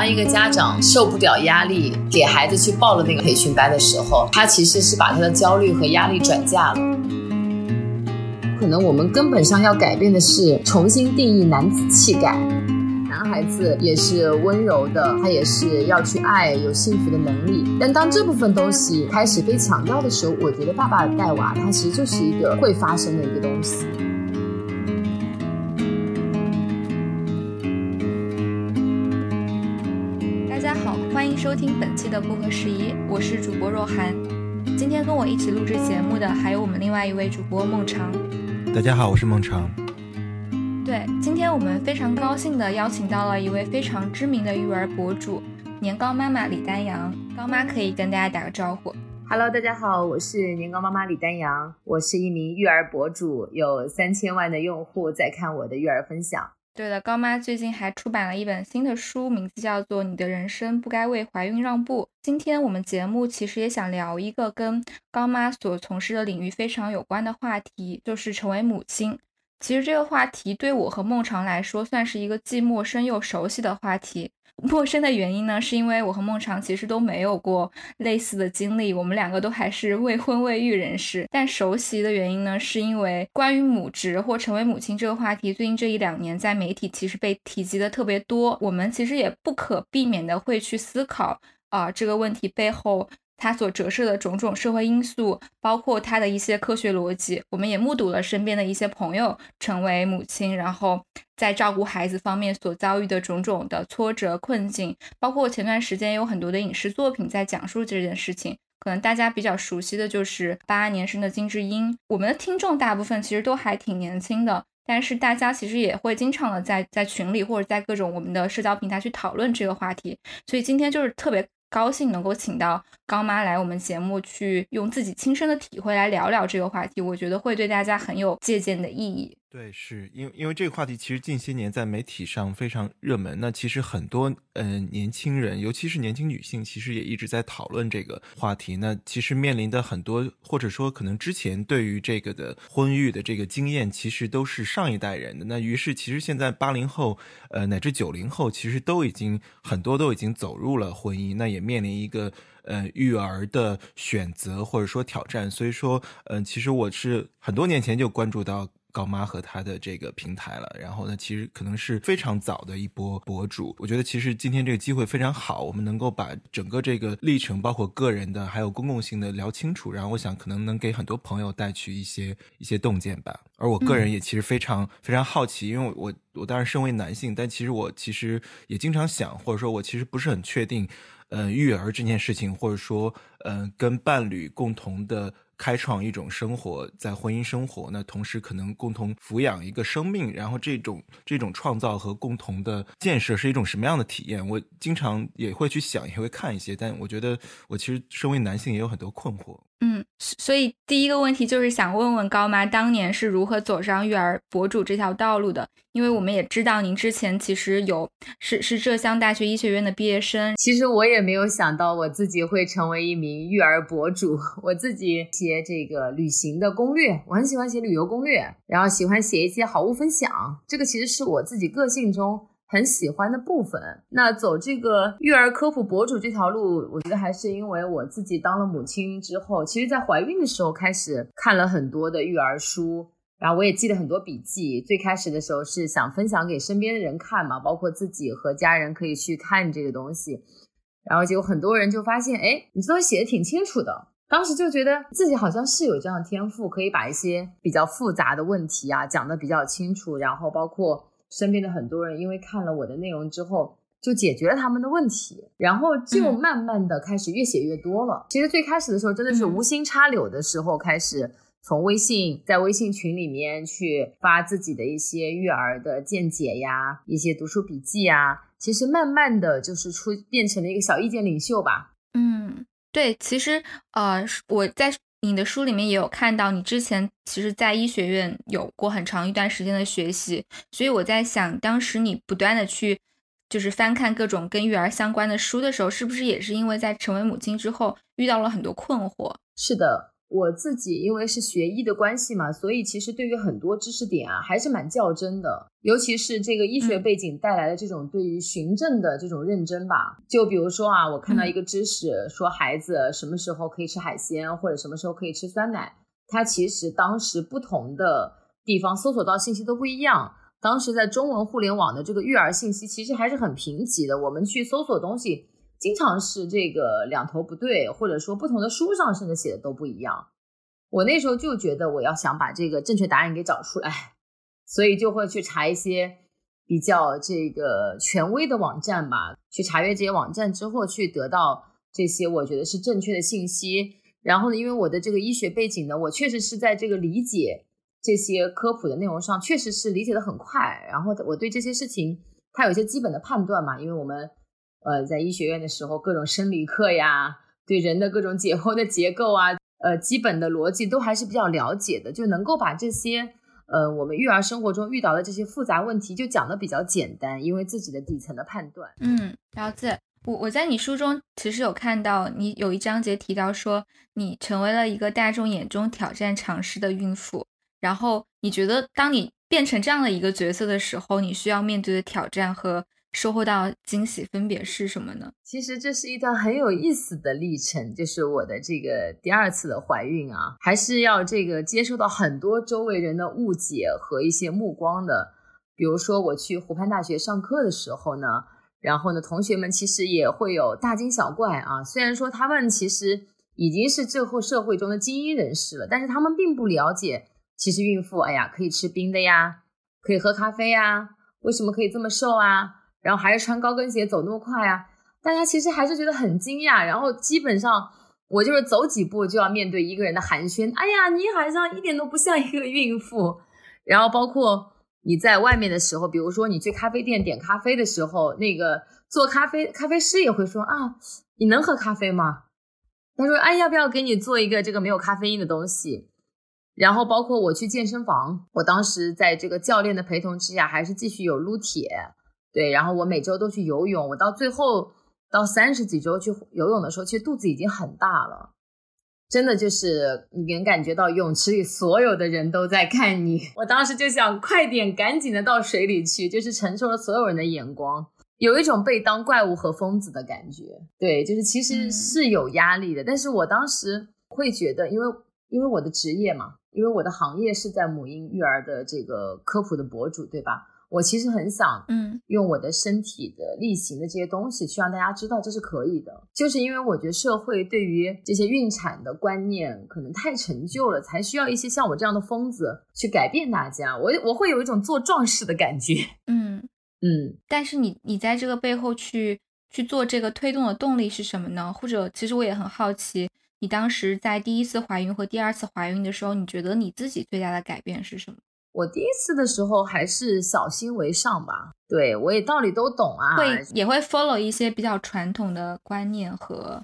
当一个家长受不了压力，给孩子去报了那个培训班的时候，他其实是把他的焦虑和压力转嫁了。可能我们根本上要改变的是重新定义男子气概。男孩子也是温柔的，他也是要去爱，有幸福的能力。但当这部分东西开始被强调的时候，我觉得爸爸带娃，他其实就是一个会发生的一个东西。听本期的不合时宜，我是主播若涵。今天跟我一起录制节目的还有我们另外一位主播孟尝。大家好，我是孟尝。对，今天我们非常高兴的邀请到了一位非常知名的育儿博主年糕妈妈李丹阳。高妈可以跟大家打个招呼。Hello，大家好，我是年糕妈妈李丹阳，我是一名育儿博主，有三千万的用户在看我的育儿分享。对了，高妈最近还出版了一本新的书，名字叫做《你的人生不该为怀孕让步》。今天我们节目其实也想聊一个跟高妈所从事的领域非常有关的话题，就是成为母亲。其实这个话题对我和孟尝来说，算是一个既陌生又熟悉的话题。陌生的原因呢，是因为我和孟尝其实都没有过类似的经历，我们两个都还是未婚未育人士。但熟悉的原因呢，是因为关于母职或成为母亲这个话题，最近这一两年在媒体其实被提及的特别多。我们其实也不可避免的会去思考啊这个问题背后。它所折射的种种社会因素，包括它的一些科学逻辑，我们也目睹了身边的一些朋友成为母亲，然后在照顾孩子方面所遭遇的种种的挫折困境，包括前段时间有很多的影视作品在讲述这件事情。可能大家比较熟悉的就是八二年生的金智英。我们的听众大部分其实都还挺年轻的，但是大家其实也会经常的在在群里或者在各种我们的社交平台去讨论这个话题。所以今天就是特别。高兴能够请到高妈来我们节目，去用自己亲身的体会来聊聊这个话题，我觉得会对大家很有借鉴的意义。对，是因为因为这个话题其实近些年在媒体上非常热门。那其实很多嗯年轻人，尤其是年轻女性，其实也一直在讨论这个话题。那其实面临的很多，或者说可能之前对于这个的婚育的这个经验，其实都是上一代人的。那于是其实现在八零后呃乃至九零后，其实都已经很多都已经走入了婚姻，那也面临一个呃育儿的选择或者说挑战。所以说嗯，其实我是很多年前就关注到。高妈和她的这个平台了，然后呢，其实可能是非常早的一波博主。我觉得其实今天这个机会非常好，我们能够把整个这个历程，包括个人的还有公共性的聊清楚。然后我想可能能给很多朋友带去一些一些洞见吧。而我个人也其实非常非常好奇，因为我我当然身为男性，但其实我其实也经常想，或者说我其实不是很确定，呃，育儿这件事情，或者说呃，跟伴侣共同的。开创一种生活，在婚姻生活，那同时可能共同抚养一个生命，然后这种这种创造和共同的建设是一种什么样的体验？我经常也会去想，也会看一些，但我觉得我其实身为男性也有很多困惑。嗯，所以第一个问题就是想问问高妈，当年是如何走上育儿博主这条道路的？因为我们也知道您之前其实有是是浙江大学医学院的毕业生。其实我也没有想到我自己会成为一名育儿博主。我自己写这个旅行的攻略，我很喜欢写旅游攻略，然后喜欢写一些好物分享。这个其实是我自己个性中。很喜欢的部分。那走这个育儿科普博主这条路，我觉得还是因为我自己当了母亲之后，其实在怀孕的时候开始看了很多的育儿书，然后我也记了很多笔记。最开始的时候是想分享给身边的人看嘛，包括自己和家人可以去看这个东西。然后结果很多人就发现，哎，你这东西写的挺清楚的。当时就觉得自己好像是有这样的天赋，可以把一些比较复杂的问题啊讲得比较清楚，然后包括。身边的很多人因为看了我的内容之后，就解决了他们的问题，然后就慢慢的开始越写越多了。其实最开始的时候真的是无心插柳的时候开始，从微信在微信群里面去发自己的一些育儿的见解呀，一些读书笔记啊，其实慢慢的就是出变成了一个小意见领袖吧。嗯，对，其实呃我在。你的书里面也有看到，你之前其实，在医学院有过很长一段时间的学习，所以我在想，当时你不断的去就是翻看各种跟育儿相关的书的时候，是不是也是因为在成为母亲之后遇到了很多困惑？是的，我自己因为是学医的关系嘛，所以其实对于很多知识点啊，还是蛮较真的。尤其是这个医学背景带来的这种对于循证的这种认真吧。就比如说啊，我看到一个知识说孩子什么时候可以吃海鲜，或者什么时候可以吃酸奶，它其实当时不同的地方搜索到信息都不一样。当时在中文互联网的这个育儿信息其实还是很贫瘠的，我们去搜索东西。经常是这个两头不对，或者说不同的书上甚至写的都不一样。我那时候就觉得我要想把这个正确答案给找出来，所以就会去查一些比较这个权威的网站吧，去查阅这些网站之后，去得到这些我觉得是正确的信息。然后呢，因为我的这个医学背景呢，我确实是在这个理解这些科普的内容上，确实是理解的很快。然后我对这些事情，它有一些基本的判断嘛，因为我们。呃，在医学院的时候，各种生理课呀，对人的各种解剖的结构啊，呃，基本的逻辑都还是比较了解的，就能够把这些呃我们育儿生活中遇到的这些复杂问题就讲的比较简单，因为自己的底层的判断。嗯，了解。我我在你书中其实有看到你有一章节提到说，你成为了一个大众眼中挑战常识的孕妇，然后你觉得当你变成这样的一个角色的时候，你需要面对的挑战和。收获到惊喜分别是什么呢？其实这是一段很有意思的历程，就是我的这个第二次的怀孕啊，还是要这个接受到很多周围人的误解和一些目光的。比如说我去湖畔大学上课的时候呢，然后呢，同学们其实也会有大惊小怪啊。虽然说他们其实已经是最后社会中的精英人士了，但是他们并不了解，其实孕妇哎呀可以吃冰的呀，可以喝咖啡呀，为什么可以这么瘦啊？然后还是穿高跟鞋走那么快啊！大家其实还是觉得很惊讶。然后基本上我就是走几步就要面对一个人的寒暄。哎呀，你好像一点都不像一个孕妇。然后包括你在外面的时候，比如说你去咖啡店点咖啡的时候，那个做咖啡咖啡师也会说啊，你能喝咖啡吗？他说，哎，要不要给你做一个这个没有咖啡因的东西？然后包括我去健身房，我当时在这个教练的陪同之下，还是继续有撸铁。对，然后我每周都去游泳，我到最后到三十几周去游泳的时候，其实肚子已经很大了，真的就是你能感觉到泳池里所有的人都在看你。我当时就想快点赶紧的到水里去，就是承受了所有人的眼光，有一种被当怪物和疯子的感觉。对，就是其实是有压力的，但是我当时会觉得，因为因为我的职业嘛，因为我的行业是在母婴育儿的这个科普的博主，对吧？我其实很想，嗯，用我的身体的力行的这些东西，去让大家知道这是可以的。就是因为我觉得社会对于这些孕产的观念可能太陈旧了，才需要一些像我这样的疯子去改变大家。我我会有一种做壮士的感觉，嗯 嗯。但是你你在这个背后去去做这个推动的动力是什么呢？或者其实我也很好奇，你当时在第一次怀孕和第二次怀孕的时候，你觉得你自己最大的改变是什么？我第一次的时候还是小心为上吧，对我也道理都懂啊，会也会 follow 一些比较传统的观念和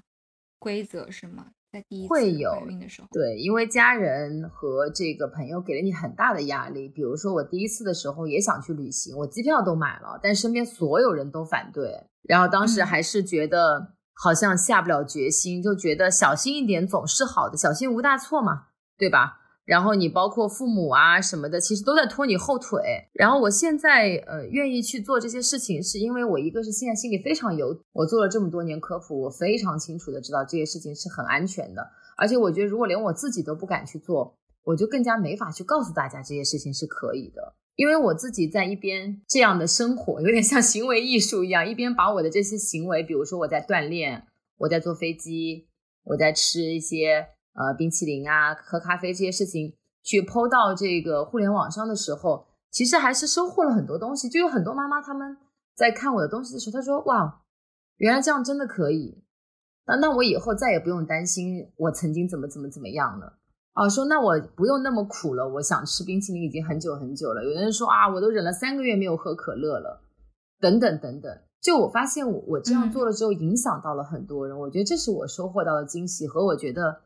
规则是吗？在第一次怀孕的时候，对，因为家人和这个朋友给了你很大的压力。比如说我第一次的时候也想去旅行，我机票都买了，但身边所有人都反对，然后当时还是觉得好像下不了决心，就觉得小心一点总是好的，小心无大错嘛，对吧？然后你包括父母啊什么的，其实都在拖你后腿。然后我现在呃愿意去做这些事情，是因为我一个是现在心里非常有，我做了这么多年科普，我非常清楚的知道这些事情是很安全的。而且我觉得如果连我自己都不敢去做，我就更加没法去告诉大家这些事情是可以的。因为我自己在一边这样的生活，有点像行为艺术一样，一边把我的这些行为，比如说我在锻炼，我在坐飞机，我在吃一些。呃，冰淇淋啊，喝咖啡这些事情，去抛到这个互联网上的时候，其实还是收获了很多东西。就有很多妈妈他们在看我的东西的时候，她说：“哇，原来这样真的可以。”那那我以后再也不用担心我曾经怎么怎么怎么样了。啊，说那我不用那么苦了。我想吃冰淇淋已经很久很久了。有的人说啊，我都忍了三个月没有喝可乐了，等等等等。就我发现我我这样做了之后，影响到了很多人。我觉得这是我收获到的惊喜和我觉得。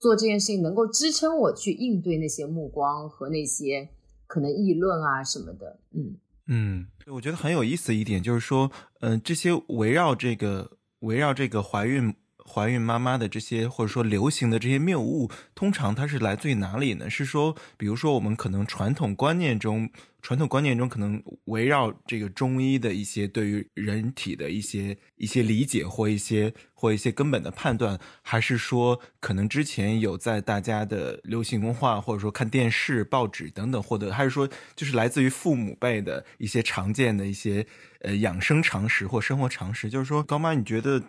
做这件事情能够支撑我去应对那些目光和那些可能议论啊什么的，嗯。嗯，我觉得很有意思的一点就是说，嗯，这些围绕这个围绕这个怀孕怀孕妈妈的这些或者说流行的这些谬误，通常它是来自于哪里呢？是说，比如说我们可能传统观念中，传统观念中可能围绕这个中医的一些对于人体的一些一些理解或一些或一些根本的判断，还是说可能之前有在大家的流行文化或者说看电视、报纸等等获得，还是说就是来自于父母辈的一些常见的一些呃养生常识或生活常识？就是说，高妈，你觉得？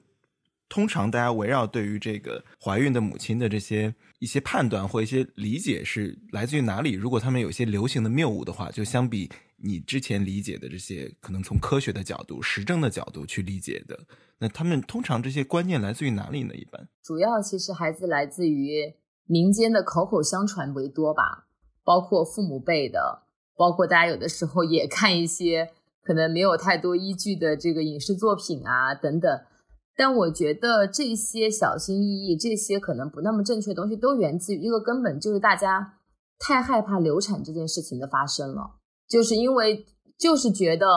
通常大家围绕对于这个怀孕的母亲的这些一些判断或一些理解是来自于哪里？如果他们有一些流行的谬误的话，就相比你之前理解的这些可能从科学的角度、实证的角度去理解的，那他们通常这些观念来自于哪里呢？一般主要其实还是来自于民间的口口相传为多吧，包括父母辈的，包括大家有的时候也看一些可能没有太多依据的这个影视作品啊等等。但我觉得这些小心翼翼，这些可能不那么正确的东西，都源自于一个根本，就是大家太害怕流产这件事情的发生了。就是因为就是觉得，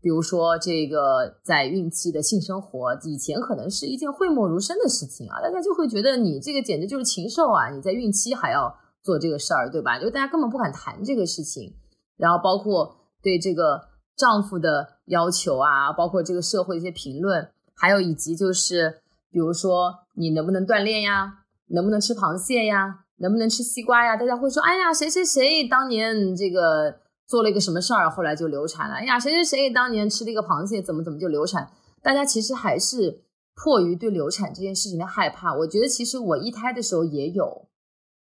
比如说这个在孕期的性生活，以前可能是一件讳莫如深的事情啊，大家就会觉得你这个简直就是禽兽啊！你在孕期还要做这个事儿，对吧？就大家根本不敢谈这个事情。然后包括对这个丈夫的要求啊，包括这个社会一些评论。还有以及就是，比如说你能不能锻炼呀？能不能吃螃蟹呀？能不能吃西瓜呀？大家会说，哎呀，谁谁谁当年这个做了一个什么事儿，后来就流产了。哎呀，谁谁谁当年吃了一个螃蟹，怎么怎么就流产？大家其实还是迫于对流产这件事情的害怕。我觉得其实我一胎的时候也有，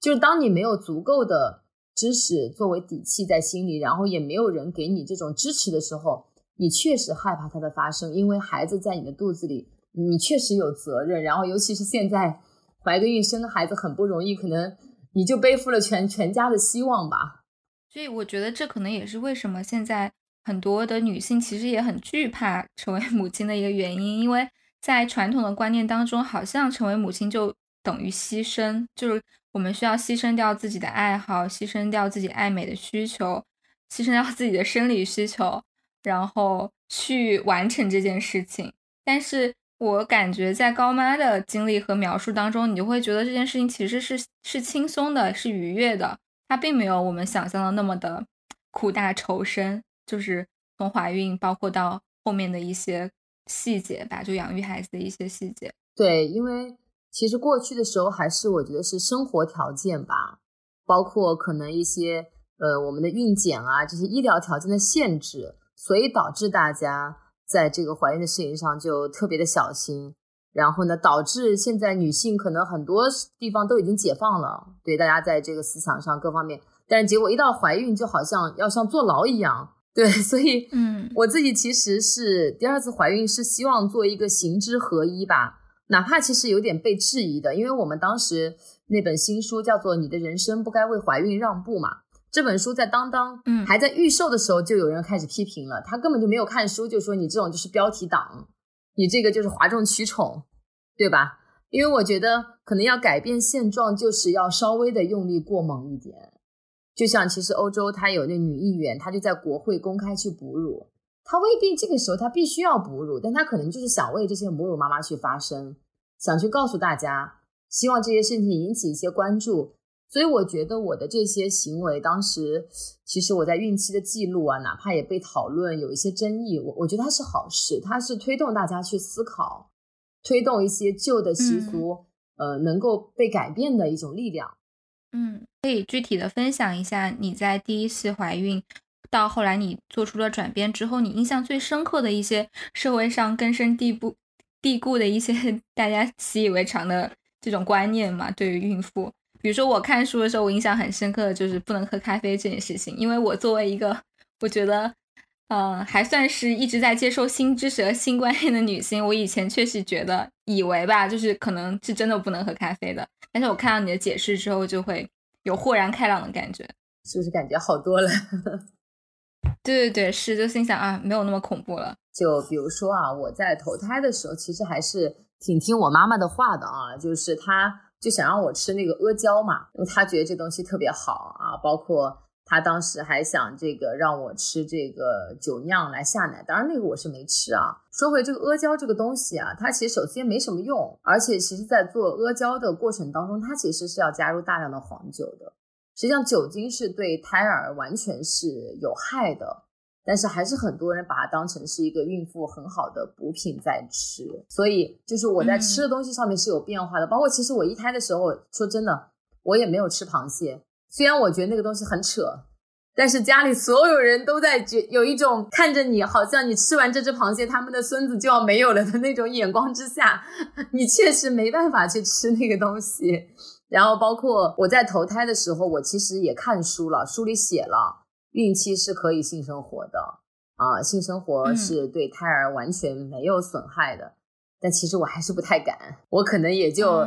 就是当你没有足够的知识作为底气在心里，然后也没有人给你这种支持的时候。你确实害怕它的发生，因为孩子在你的肚子里，你确实有责任。然后，尤其是现在怀个孕生个孩子很不容易，可能你就背负了全全家的希望吧。所以，我觉得这可能也是为什么现在很多的女性其实也很惧怕成为母亲的一个原因。因为在传统的观念当中，好像成为母亲就等于牺牲，就是我们需要牺牲掉自己的爱好，牺牲掉自己爱美的需求，牺牲掉自己的生理需求。然后去完成这件事情，但是我感觉在高妈的经历和描述当中，你就会觉得这件事情其实是是轻松的，是愉悦的，它并没有我们想象的那么的苦大仇深。就是从怀孕，包括到后面的一些细节吧，就养育孩子的一些细节。对，因为其实过去的时候，还是我觉得是生活条件吧，包括可能一些呃我们的孕检啊这些医疗条件的限制。所以导致大家在这个怀孕的事情上就特别的小心，然后呢，导致现在女性可能很多地方都已经解放了，对大家在这个思想上各方面，但是结果一到怀孕就好像要像坐牢一样，对，所以，嗯，我自己其实是第二次怀孕是希望做一个行之合一吧，哪怕其实有点被质疑的，因为我们当时那本新书叫做《你的人生不该为怀孕让步》嘛。这本书在当当，嗯，还在预售的时候，就有人开始批评了。他根本就没有看书，就说你这种就是标题党，你这个就是哗众取宠，对吧？因为我觉得可能要改变现状，就是要稍微的用力过猛一点。就像其实欧洲，他有那女议员，她就在国会公开去哺乳，她未必这个时候她必须要哺乳，但她可能就是想为这些母乳妈妈去发声，想去告诉大家，希望这些事情引起一些关注。所以我觉得我的这些行为，当时其实我在孕期的记录啊，哪怕也被讨论，有一些争议，我我觉得它是好事，它是推动大家去思考，推动一些旧的习俗，呃，能够被改变的一种力量。嗯，可以具体的分享一下你在第一次怀孕到后来你做出了转变之后，你印象最深刻的一些社会上根深蒂固蒂固的一些 大家习以为常的这种观念嘛？对于孕妇。比如说我看书的时候，我印象很深刻的就是不能喝咖啡这件事情，因为我作为一个我觉得，嗯，还算是一直在接受新知识和新观念的女性，我以前确实觉得以为吧，就是可能是真的不能喝咖啡的。但是我看到你的解释之后，就会有豁然开朗的感觉，是不是感觉好多了？对对对，是，就心想啊，没有那么恐怖了。就比如说啊，我在投胎的时候，其实还是挺听我妈妈的话的啊，就是她。就想让我吃那个阿胶嘛，因为他觉得这东西特别好啊，包括他当时还想这个让我吃这个酒酿来下奶，当然那个我是没吃啊。说回这个阿胶这个东西啊，它其实首先没什么用，而且其实在做阿胶的过程当中，它其实是要加入大量的黄酒的。实际上酒精是对胎儿完全是有害的，但是还是很多人把它当成是一个孕妇很好的补品在吃。所以就是我在吃的东西上面是有变化的，包括其实我一胎的时候，说真的，我也没有吃螃蟹。虽然我觉得那个东西很扯，但是家里所有人都在觉有一种看着你，好像你吃完这只螃蟹，他们的孙子就要没有了的那种眼光之下，你确实没办法去吃那个东西。然后包括我在投胎的时候，我其实也看书了，书里写了孕期是可以性生活的啊，性生活是对胎儿完全没有损害的。但其实我还是不太敢，我可能也就。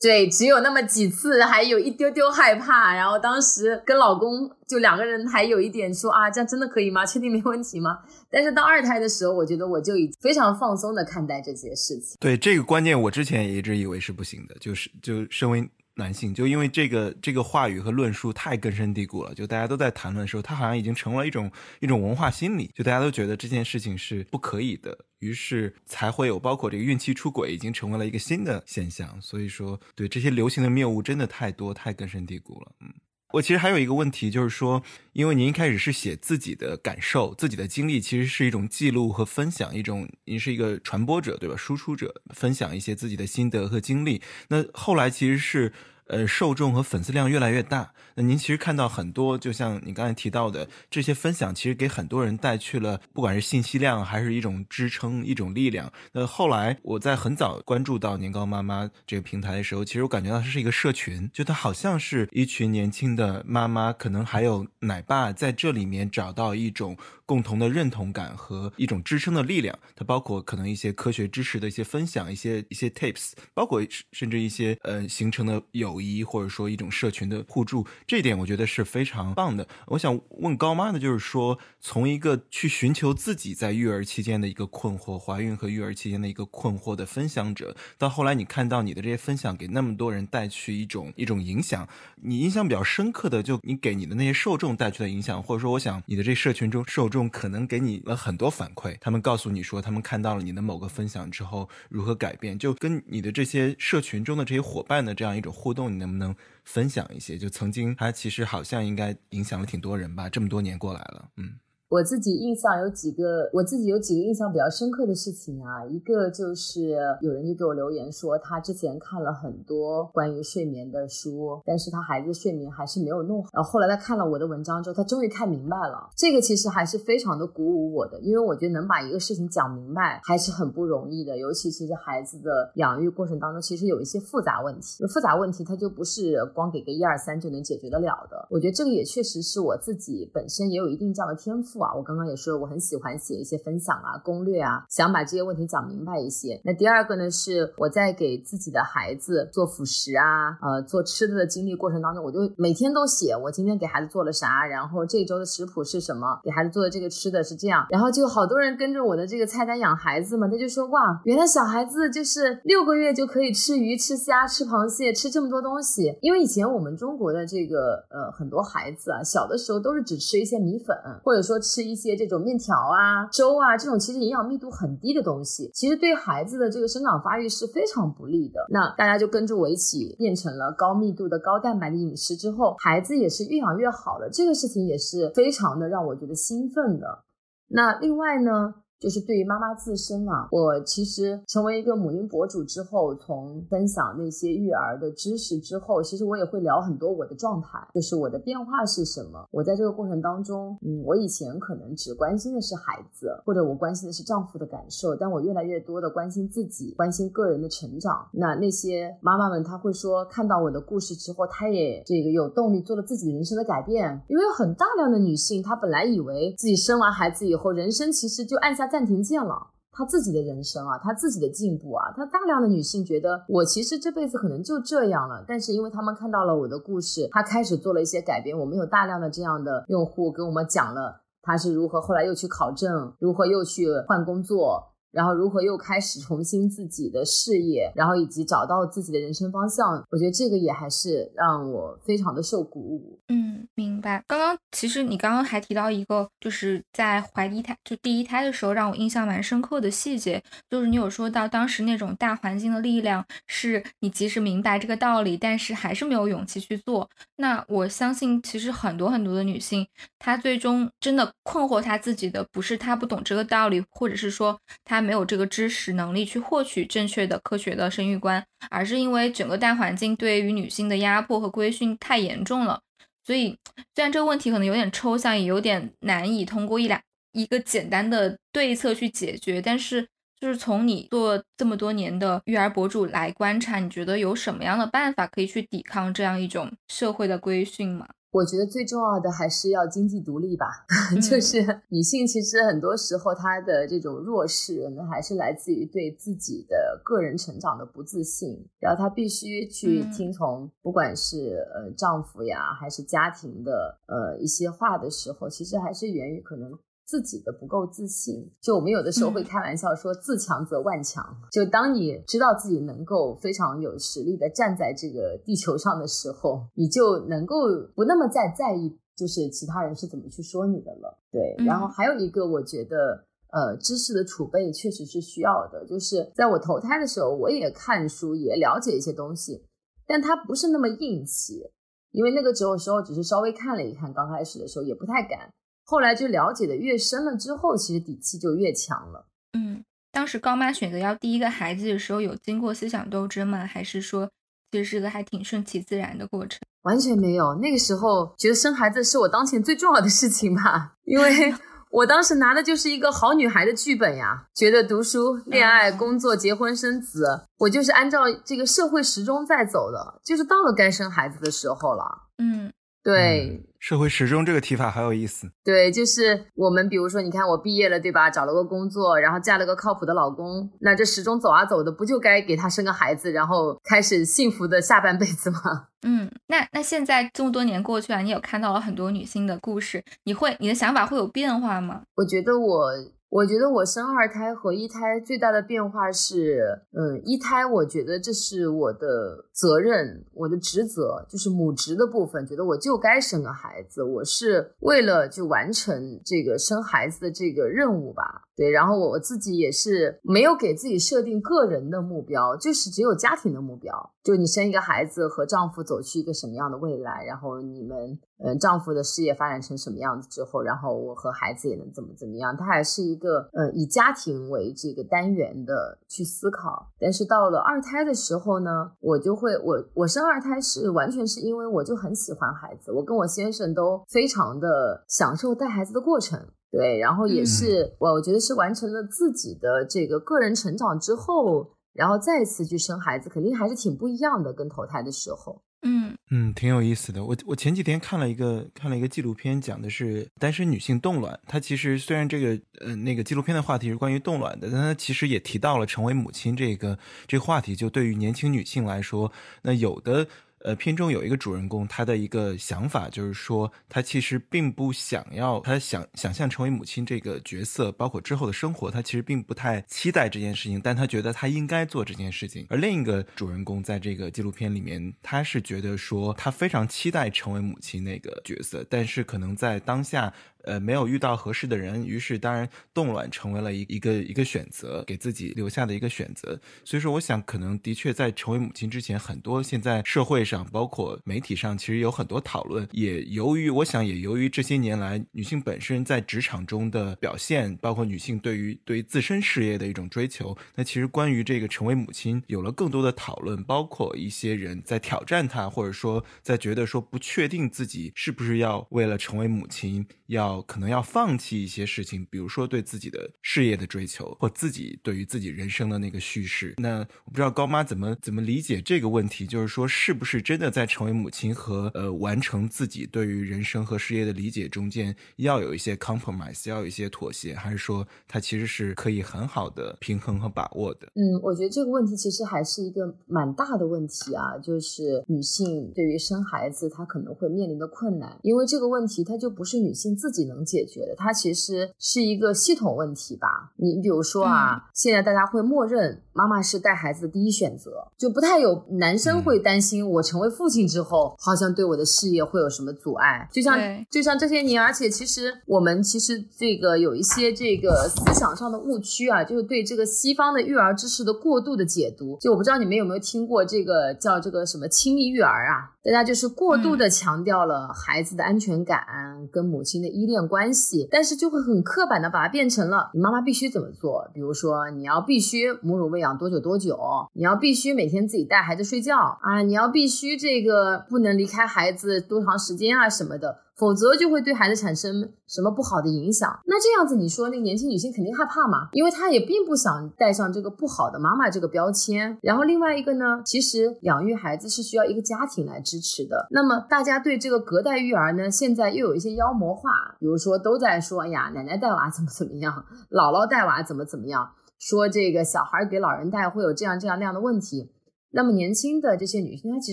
对，只有那么几次，还有一丢丢害怕。然后当时跟老公就两个人还有一点说啊，这样真的可以吗？确定没问题吗？但是到二胎的时候，我觉得我就已经非常放松的看待这些事情。对这个观念，我之前也一直以为是不行的，就是就身为。男性就因为这个这个话语和论述太根深蒂固了，就大家都在谈论的时候，他好像已经成了一种一种文化心理，就大家都觉得这件事情是不可以的，于是才会有包括这个孕期出轨已经成为了一个新的现象。所以说，对这些流行的谬误真的太多太根深蒂固了，嗯。我其实还有一个问题，就是说，因为您一开始是写自己的感受、自己的经历，其实是一种记录和分享，一种您是一个传播者，对吧？输出者，分享一些自己的心得和经历。那后来其实是。呃，受众和粉丝量越来越大。那您其实看到很多，就像你刚才提到的这些分享，其实给很多人带去了，不管是信息量还是一种支撑、一种力量。那后来我在很早关注到年糕妈妈这个平台的时候，其实我感觉到它是一个社群，就它好像是一群年轻的妈妈，可能还有奶爸在这里面找到一种共同的认同感和一种支撑的力量。它包括可能一些科学知识的一些分享，一些一些 tips，包括甚至一些呃形成的有。一或者说一种社群的互助，这点我觉得是非常棒的。我想问高妈的，就是说，从一个去寻求自己在育儿期间的一个困惑、怀孕和育儿期间的一个困惑的分享者，到后来你看到你的这些分享给那么多人带去一种一种影响，你印象比较深刻的，就你给你的那些受众带去的影响，或者说，我想你的这社群中受众可能给你了很多反馈，他们告诉你说，他们看到了你的某个分享之后如何改变，就跟你的这些社群中的这些伙伴的这样一种互动。你能不能分享一些？就曾经他其实好像应该影响了挺多人吧，这么多年过来了，嗯。我自己印象有几个，我自己有几个印象比较深刻的事情啊。一个就是有人就给我留言说，他之前看了很多关于睡眠的书，但是他孩子睡眠还是没有弄好。然后后来他看了我的文章之后，他终于看明白了。这个其实还是非常的鼓舞我的，因为我觉得能把一个事情讲明白还是很不容易的。尤其其实孩子的养育过程当中，其实有一些复杂问题，复杂问题它就不是光给个一二三就能解决得了的。我觉得这个也确实是我自己本身也有一定这样的天赋。啊，我刚刚也说，我很喜欢写一些分享啊、攻略啊，想把这些问题讲明白一些。那第二个呢，是我在给自己的孩子做辅食啊、呃做吃的的经历过程当中，我就每天都写我今天给孩子做了啥，然后这周的食谱是什么，给孩子做的这个吃的是这样，然后就好多人跟着我的这个菜单养孩子嘛，他就说哇，原来小孩子就是六个月就可以吃鱼、吃虾、吃螃蟹、吃这么多东西，因为以前我们中国的这个呃很多孩子啊，小的时候都是只吃一些米粉，或者说。吃一些这种面条啊、粥啊，这种其实营养密度很低的东西，其实对孩子的这个生长发育是非常不利的。那大家就跟着我一起变成了高密度的高蛋白的饮食之后，孩子也是越养越好了，这个事情也是非常的让我觉得兴奋的。那另外呢？就是对于妈妈自身啊，我其实成为一个母婴博主之后，从分享那些育儿的知识之后，其实我也会聊很多我的状态，就是我的变化是什么。我在这个过程当中，嗯，我以前可能只关心的是孩子，或者我关心的是丈夫的感受，但我越来越多的关心自己，关心个人的成长。那那些妈妈们，她会说，看到我的故事之后，她也这个有动力做了自己人生的改变。因为有很大量的女性，她本来以为自己生完孩子以后，人生其实就按下。暂停键了，她自己的人生啊，她自己的进步啊，她大量的女性觉得我其实这辈子可能就这样了，但是因为他们看到了我的故事，她开始做了一些改变。我们有大量的这样的用户跟我们讲了她是如何后来又去考证，如何又去换工作。然后如何又开始重新自己的事业，然后以及找到自己的人生方向，我觉得这个也还是让我非常的受鼓舞。嗯，明白。刚刚其实你刚刚还提到一个，就是在怀第一胎就第一胎的时候，让我印象蛮深刻的细节，就是你有说到当时那种大环境的力量，是你即使明白这个道理，但是还是没有勇气去做。那我相信，其实很多很多的女性，她最终真的困惑她自己的，不是她不懂这个道理，或者是说她没有这个知识能力去获取正确的科学的生育观，而是因为整个大环境对于女性的压迫和规训太严重了。所以，虽然这个问题可能有点抽象，也有点难以通过一两一个简单的对策去解决，但是，就是从你做这么多年的育儿博主来观察，你觉得有什么样的办法可以去抵抗这样一种社会的规训吗？我觉得最重要的还是要经济独立吧，就是女性其实很多时候她的这种弱势，那还是来自于对自己的个人成长的不自信，然后她必须去听从，不管是呃丈夫呀，还是家庭的呃一些话的时候，其实还是源于可能。自己的不够自信，就我们有的时候会开玩笑说“自强则万强”。就当你知道自己能够非常有实力的站在这个地球上的时候，你就能够不那么再在意，就是其他人是怎么去说你的了。对，然后还有一个，我觉得，呃，知识的储备确实是需要的。就是在我投胎的时候，我也看书，也了解一些东西，但它不是那么硬气，因为那个时候时候只是稍微看了一看，刚开始的时候也不太敢。后来就了解的越深了之后，其实底气就越强了。嗯，当时高妈选择要第一个孩子的时候，有经过思想斗争吗？还是说其实是个还挺顺其自然的过程？完全没有，那个时候觉得生孩子是我当前最重要的事情吧，因为 我当时拿的就是一个好女孩的剧本呀，觉得读书、恋爱、工作、结婚、生子，我就是按照这个社会时钟在走的，就是到了该生孩子的时候了。嗯。对，社会时钟这个提法很有意思。对，就是我们比如说，你看我毕业了，对吧？找了个工作，然后嫁了个靠谱的老公，那这时钟走啊走的，不就该给他生个孩子，然后开始幸福的下半辈子吗？嗯，那那现在这么多年过去了，你有看到了很多女性的故事，你会你的想法会有变化吗？我觉得我。我觉得我生二胎和一胎最大的变化是，嗯，一胎我觉得这是我的责任，我的职责，就是母职的部分，觉得我就该生个孩子，我是为了就完成这个生孩子的这个任务吧。对，然后我我自己也是没有给自己设定个人的目标，就是只有家庭的目标。就你生一个孩子和丈夫走去一个什么样的未来，然后你们嗯丈夫的事业发展成什么样子之后，然后我和孩子也能怎么怎么样。他还是一个呃以家庭为这个单元的去思考。但是到了二胎的时候呢，我就会我我生二胎是完全是因为我就很喜欢孩子，我跟我先生都非常的享受带孩子的过程。对，然后也是我，我觉得是完成了自己的这个个人成长之后，然后再次去生孩子，肯定还是挺不一样的，跟投胎的时候。嗯嗯，挺有意思的。我我前几天看了一个看了一个纪录片，讲的是单身女性冻卵。它其实虽然这个呃那个纪录片的话题是关于冻卵的，但它其实也提到了成为母亲这个这个话题。就对于年轻女性来说，那有的。呃，片中有一个主人公，他的一个想法就是说，他其实并不想要，他想想象成为母亲这个角色，包括之后的生活，他其实并不太期待这件事情，但他觉得他应该做这件事情。而另一个主人公在这个纪录片里面，他是觉得说，他非常期待成为母亲那个角色，但是可能在当下。呃，没有遇到合适的人，于是当然冻卵成为了一一个一个选择，给自己留下的一个选择。所以说，我想可能的确在成为母亲之前，很多现在社会上，包括媒体上，其实有很多讨论。也由于我想，也由于这些年来女性本身在职场中的表现，包括女性对于对于自身事业的一种追求，那其实关于这个成为母亲有了更多的讨论，包括一些人在挑战她，或者说在觉得说不确定自己是不是要为了成为母亲要。可能要放弃一些事情，比如说对自己的事业的追求，或自己对于自己人生的那个叙事。那我不知道高妈怎么怎么理解这个问题，就是说是不是真的在成为母亲和呃完成自己对于人生和事业的理解中间，要有一些 compromise，要有一些妥协，还是说它其实是可以很好的平衡和把握的？嗯，我觉得这个问题其实还是一个蛮大的问题啊，就是女性对于生孩子她可能会面临的困难，因为这个问题它就不是女性自己。能解决的，它其实是一个系统问题吧。你比如说啊，现在大家会默认妈妈是带孩子的第一选择，就不太有男生会担心我成为父亲之后，好像对我的事业会有什么阻碍。就像就像这些年，而且其实我们其实这个有一些这个思想上的误区啊，就是对这个西方的育儿知识的过度的解读。就我不知道你们有没有听过这个叫这个什么亲密育儿啊？大家就是过度的强调了孩子的安全感跟母亲的依恋关系，但是就会很刻板的把它变成了你妈妈必须怎么做，比如说你要必须母乳喂养多久多久，你要必须每天自己带孩子睡觉啊，你要必须这个不能离开孩子多长时间啊什么的。否则就会对孩子产生什么不好的影响。那这样子，你说那个年轻女性肯定害怕嘛？因为她也并不想带上这个不好的妈妈这个标签。然后另外一个呢，其实养育孩子是需要一个家庭来支持的。那么大家对这个隔代育儿呢，现在又有一些妖魔化，比如说都在说，哎呀，奶奶带娃怎么怎么样，姥姥带娃怎么怎么样，说这个小孩给老人带会有这样这样那样的问题。那么年轻的这些女性，她其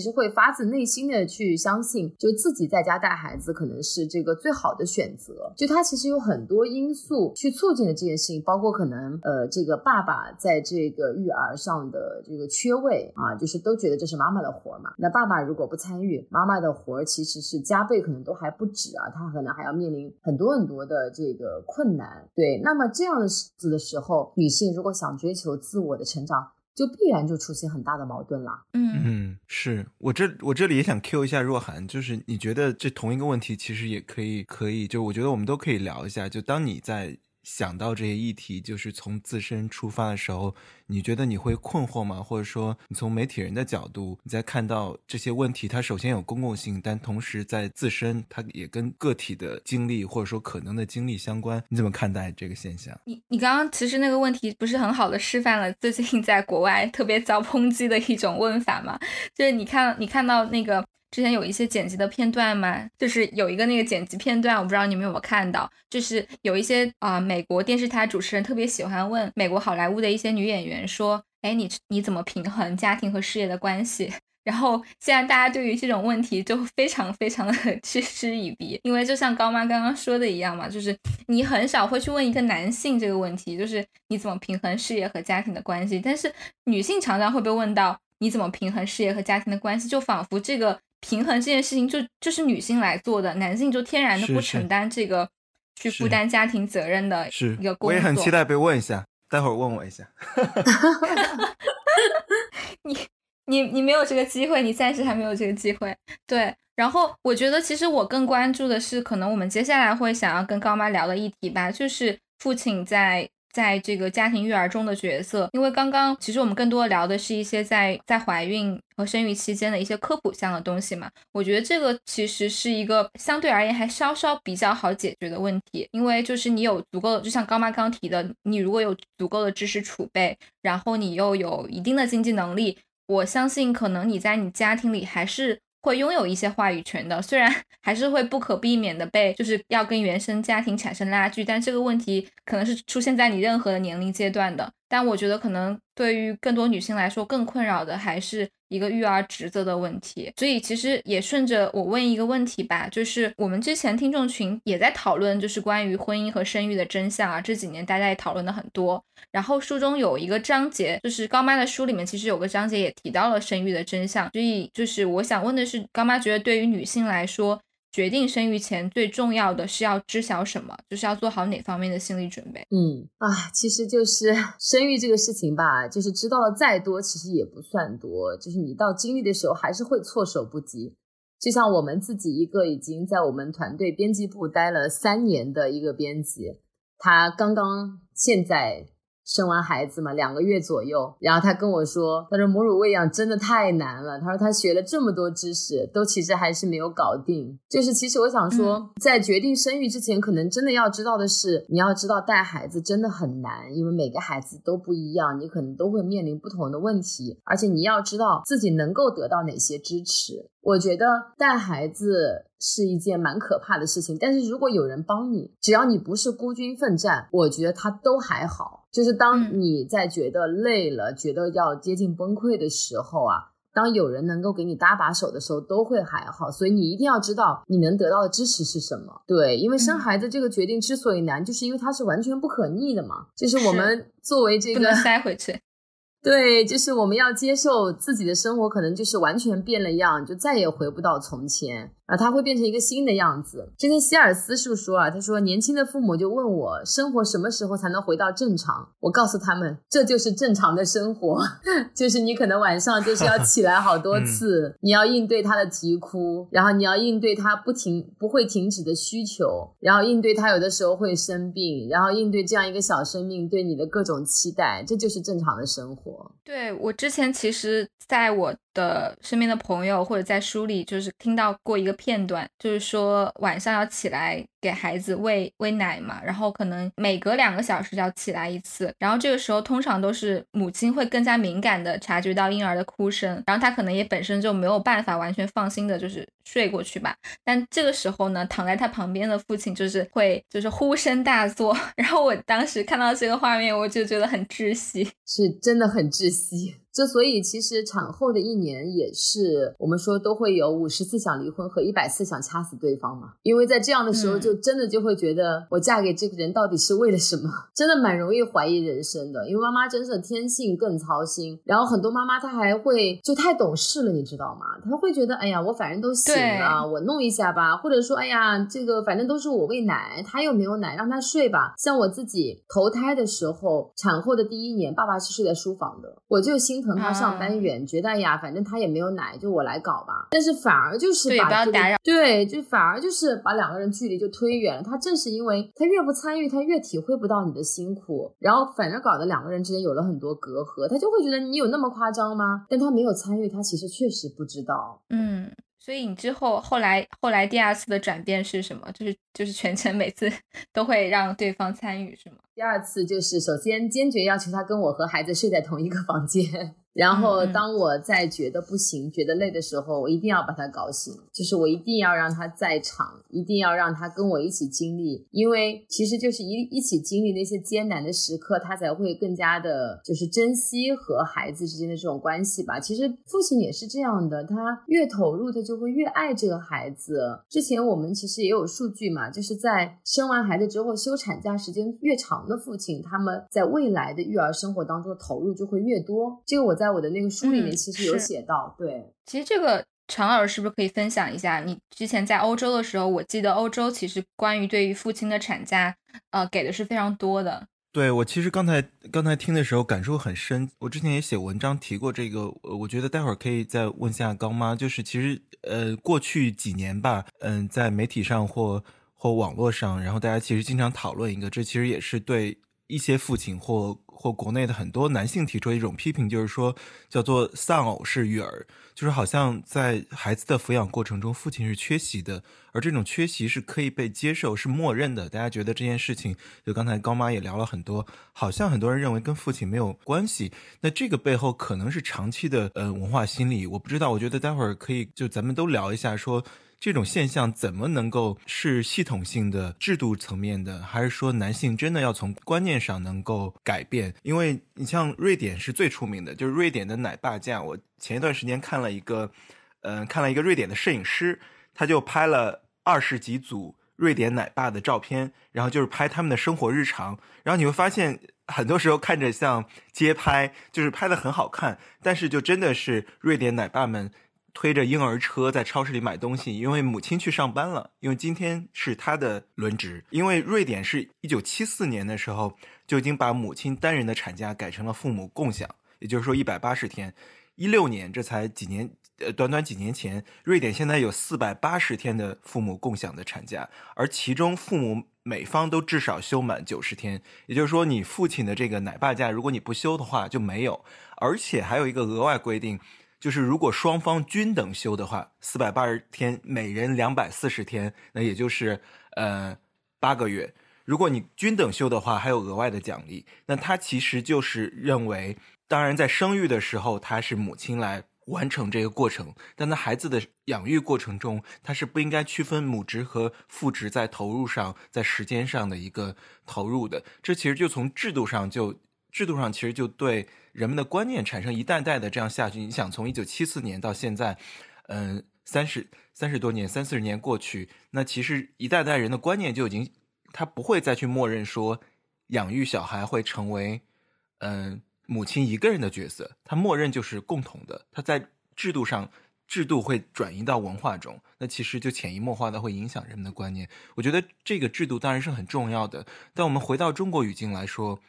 实会发自内心的去相信，就自己在家带孩子可能是这个最好的选择。就她其实有很多因素去促进了这件事情，包括可能呃这个爸爸在这个育儿上的这个缺位啊，就是都觉得这是妈妈的活嘛。那爸爸如果不参与，妈妈的活儿其实是加倍，可能都还不止啊，她可能还要面临很多很多的这个困难。对，那么这样子的时候，女性如果想追求自我的成长。就必然就出现很大的矛盾了。嗯嗯，是我这我这里也想 Q 一下若涵，就是你觉得这同一个问题，其实也可以可以，就我觉得我们都可以聊一下，就当你在。想到这些议题，就是从自身出发的时候，你觉得你会困惑吗？或者说，你从媒体人的角度，你在看到这些问题，它首先有公共性，但同时在自身，它也跟个体的经历或者说可能的经历相关。你怎么看待这个现象？你你刚刚其实那个问题不是很好的示范了最近在国外特别遭抨击的一种问法吗？就是你看你看到那个。之前有一些剪辑的片段嘛，就是有一个那个剪辑片段，我不知道你们有没有看到，就是有一些啊美国电视台主持人特别喜欢问美国好莱坞的一些女演员说，哎，你你怎么平衡家庭和事业的关系？然后现在大家对于这种问题就非常非常的 嗤之以鼻，因为就像高妈刚刚说的一样嘛，就是你很少会去问一个男性这个问题，就是你怎么平衡事业和家庭的关系，但是女性常常会被问到你怎么平衡事业和家庭的关系，就仿佛这个。平衡这件事情就就是女性来做的，男性就天然的不承担这个去负担家庭责任的一个工作。我也很期待被问一下，待会儿问我一下。你你你没有这个机会，你暂时还没有这个机会。对，然后我觉得其实我更关注的是，可能我们接下来会想要跟高妈聊的议题吧，就是父亲在。在这个家庭育儿中的角色，因为刚刚其实我们更多的聊的是一些在在怀孕和生育期间的一些科普项的东西嘛。我觉得这个其实是一个相对而言还稍稍比较好解决的问题，因为就是你有足够的，就像高妈刚提的，你如果有足够的知识储备，然后你又有一定的经济能力，我相信可能你在你家庭里还是。会拥有一些话语权的，虽然 还是会不可避免的被就是要跟原生家庭产生拉锯，但这个问题可能是出现在你任何的年龄阶段的。但我觉得可能对于更多女性来说，更困扰的还是一个育儿职责的问题。所以其实也顺着我问一个问题吧，就是我们之前听众群也在讨论，就是关于婚姻和生育的真相啊。这几年大家也讨论的很多。然后书中有一个章节，就是高妈的书里面其实有个章节也提到了生育的真相。所以就是我想问的是，高妈觉得对于女性来说。决定生育前最重要的是要知晓什么，就是要做好哪方面的心理准备。嗯啊，其实就是生育这个事情吧，就是知道了再多，其实也不算多。就是你到经历的时候，还是会措手不及。就像我们自己一个已经在我们团队编辑部待了三年的一个编辑，他刚刚现在。生完孩子嘛，两个月左右，然后他跟我说，他说母乳喂养真的太难了。他说他学了这么多知识，都其实还是没有搞定。就是其实我想说，在决定生育之前，可能真的要知道的是，你要知道带孩子真的很难，因为每个孩子都不一样，你可能都会面临不同的问题，而且你要知道自己能够得到哪些支持。我觉得带孩子是一件蛮可怕的事情，但是如果有人帮你，只要你不是孤军奋战，我觉得他都还好。就是当你在觉得累了、觉得要接近崩溃的时候啊，当有人能够给你搭把手的时候，都会还好。所以你一定要知道你能得到的支持是什么。对，因为生孩子这个决定之所以难，就是因为它是完全不可逆的嘛。就是我们作为这个塞回去。对，就是我们要接受自己的生活，可能就是完全变了样，就再也回不到从前。啊，他会变成一个新的样子。之前希尔斯述说啊，他说年轻的父母就问我，生活什么时候才能回到正常？我告诉他们，这就是正常的生活，就是你可能晚上就是要起来好多次，你要应对他的啼哭，然后你要应对他不停不会停止的需求，然后应对他有的时候会生病，然后应对这样一个小生命对你的各种期待，这就是正常的生活。对我之前其实，在我。的身边的朋友或者在书里就是听到过一个片段，就是说晚上要起来给孩子喂喂奶嘛，然后可能每隔两个小时就要起来一次，然后这个时候通常都是母亲会更加敏感的察觉到婴儿的哭声，然后他可能也本身就没有办法完全放心的就是睡过去吧，但这个时候呢，躺在他旁边的父亲就是会就是呼声大作，然后我当时看到这个画面，我就觉得很窒息，是真的很窒息。这所以其实产后的一年也是我们说都会有五十次想离婚和一百次想掐死对方嘛，因为在这样的时候就真的就会觉得我嫁给这个人到底是为了什么？真的蛮容易怀疑人生的，因为妈妈真的天性更操心，然后很多妈妈她还会就太懂事了，你知道吗？她会觉得哎呀我反正都醒了，我弄一下吧，或者说哎呀这个反正都是我喂奶，他又没有奶，让他睡吧。像我自己投胎的时候，产后的第一年，爸爸是睡在书房的，我就心。疼他上班远，觉得呀，反正他也没有奶，就我来搞吧。但是反而就是把不要打扰，对，就反而就是把两个人距离就推远了。他正是因为他越不参与，他越体会不到你的辛苦，然后反而搞得两个人之间有了很多隔阂。他就会觉得你有那么夸张吗？但他没有参与，他其实确实不知道。嗯。所以你之后后来后来第二次的转变是什么？就是就是全程每次 都会让对方参与，是吗？第二次就是首先坚决要求他跟我和孩子睡在同一个房间。然后，当我在觉得不行、觉得累的时候，我一定要把他搞醒，就是我一定要让他在场，一定要让他跟我一起经历，因为其实就是一一起经历那些艰难的时刻，他才会更加的，就是珍惜和孩子之间的这种关系吧。其实父亲也是这样的，他越投入，他就会越爱这个孩子。之前我们其实也有数据嘛，就是在生完孩子之后，休产假时间越长的父亲，他们在未来的育儿生活当中的投入就会越多。这个我在。在我的那个书里面，其实有写到，对，其实这个常老师是不是可以分享一下？你之前在欧洲的时候，我记得欧洲其实关于对于父亲的产假，呃，给的是非常多的。对我其实刚才刚才听的时候感受很深，我之前也写文章提过这个，我觉得待会儿可以再问下高妈，就是其实呃过去几年吧，嗯，在媒体上或或网络上，然后大家其实经常讨论一个，这其实也是对一些父亲或。或国内的很多男性提出一种批评，就是说叫做丧偶式育儿，就是好像在孩子的抚养过程中，父亲是缺席的，而这种缺席是可以被接受，是默认的。大家觉得这件事情，就刚才高妈也聊了很多，好像很多人认为跟父亲没有关系。那这个背后可能是长期的呃文化心理，我不知道。我觉得待会儿可以就咱们都聊一下说。这种现象怎么能够是系统性的、制度层面的，还是说男性真的要从观念上能够改变？因为你像瑞典是最出名的，就是瑞典的奶爸架。我前一段时间看了一个，嗯，看了一个瑞典的摄影师，他就拍了二十几组瑞典奶爸的照片，然后就是拍他们的生活日常。然后你会发现，很多时候看着像街拍，就是拍的很好看，但是就真的是瑞典奶爸们。推着婴儿车在超市里买东西，因为母亲去上班了，因为今天是他的轮值。因为瑞典是一九七四年的时候就已经把母亲单人的产假改成了父母共享，也就是说一百八十天。一六年这才几年，呃，短短几年前，瑞典现在有四百八十天的父母共享的产假，而其中父母每方都至少休满九十天。也就是说，你父亲的这个奶爸假，如果你不休的话就没有，而且还有一个额外规定。就是如果双方均等休的话，四百八十天，每人两百四十天，那也就是呃八个月。如果你均等休的话，还有额外的奖励。那他其实就是认为，当然在生育的时候，他是母亲来完成这个过程，但在孩子的养育过程中，他是不应该区分母职和父职在投入上，在时间上的一个投入的。这其实就从制度上就。制度上其实就对人们的观念产生一代代的这样下去。你想从一九七四年到现在，嗯，三十三十多年、三四十年过去，那其实一代代人的观念就已经，他不会再去默认说养育小孩会成为，嗯，母亲一个人的角色，他默认就是共同的，他在制度上。制度会转移到文化中，那其实就潜移默化的会影响人们的观念。我觉得这个制度当然是很重要的，但我们回到中国语境来说，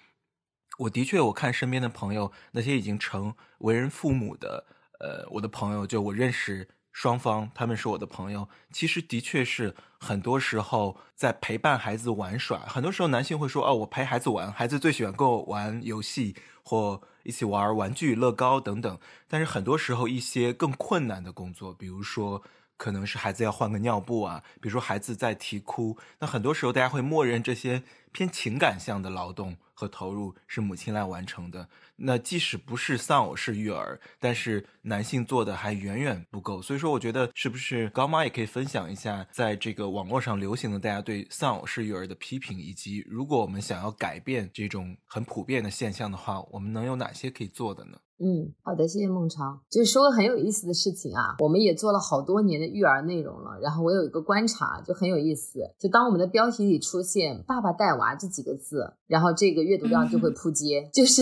我的确我看身边的朋友，那些已经成为人父母的，呃，我的朋友，就我认识双方，他们是我的朋友，其实的确是很多时候在陪伴孩子玩耍。很多时候男性会说：“哦，我陪孩子玩，孩子最喜欢跟我玩游戏或。”一起玩玩具、乐高等等，但是很多时候一些更困难的工作，比如说可能是孩子要换个尿布啊，比如说孩子在啼哭，那很多时候大家会默认这些偏情感向的劳动。和投入是母亲来完成的。那即使不是丧偶式育儿，但是男性做的还远远不够。所以说，我觉得是不是高妈也可以分享一下，在这个网络上流行的大家对丧偶式育儿的批评，以及如果我们想要改变这种很普遍的现象的话，我们能有哪些可以做的呢？嗯，好的，谢谢孟超。就是说个很有意思的事情啊，我们也做了好多年的育儿内容了。然后我有一个观察，就很有意思。就当我们的标题里出现“爸爸带娃”这几个字，然后这个阅读量就会扑街，就是。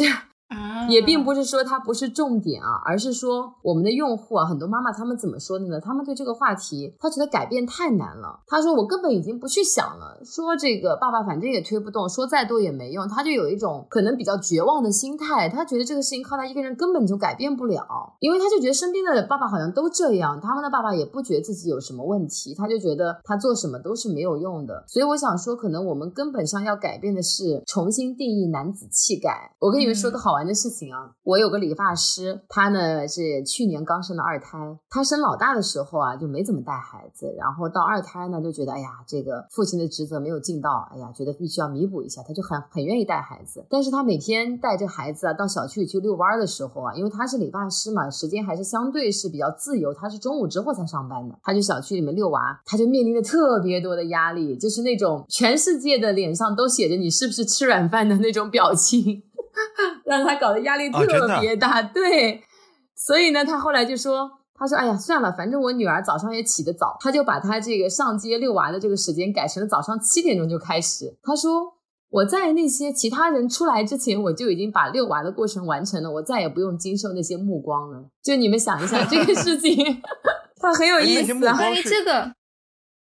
也并不是说它不是重点啊，而是说我们的用户啊，很多妈妈他们怎么说的呢？他们对这个话题，他觉得改变太难了。他说我根本已经不去想了，说这个爸爸反正也推不动，说再多也没用。他就有一种可能比较绝望的心态，他觉得这个事情靠他一个人根本就改变不了，因为他就觉得身边的爸爸好像都这样，他们的爸爸也不觉得自己有什么问题，他就觉得他做什么都是没有用的。所以我想说，可能我们根本上要改变的是重新定义男子气概。我跟你们说个好玩的事情。啊，我有个理发师，他呢是去年刚生的二胎。他生老大的时候啊，就没怎么带孩子，然后到二胎呢，就觉得哎呀，这个父亲的职责没有尽到，哎呀，觉得必须要弥补一下，他就很很愿意带孩子。但是他每天带着孩子啊到小区里去遛弯的时候啊，因为他是理发师嘛，时间还是相对是比较自由，他是中午之后才上班的，他就小区里面遛娃，他就面临着特别多的压力，就是那种全世界的脸上都写着你是不是吃软饭的那种表情。让他搞得压力特别大，对，所以呢，他后来就说，他说，哎呀，算了，反正我女儿早上也起得早，他就把他这个上街遛娃的这个时间改成了早上七点钟就开始。他说，我在那些其他人出来之前，我就已经把遛娃的过程完成了，我再也不用经受那些目光了。就你们想一想这个事情，他很有意思。关于这个，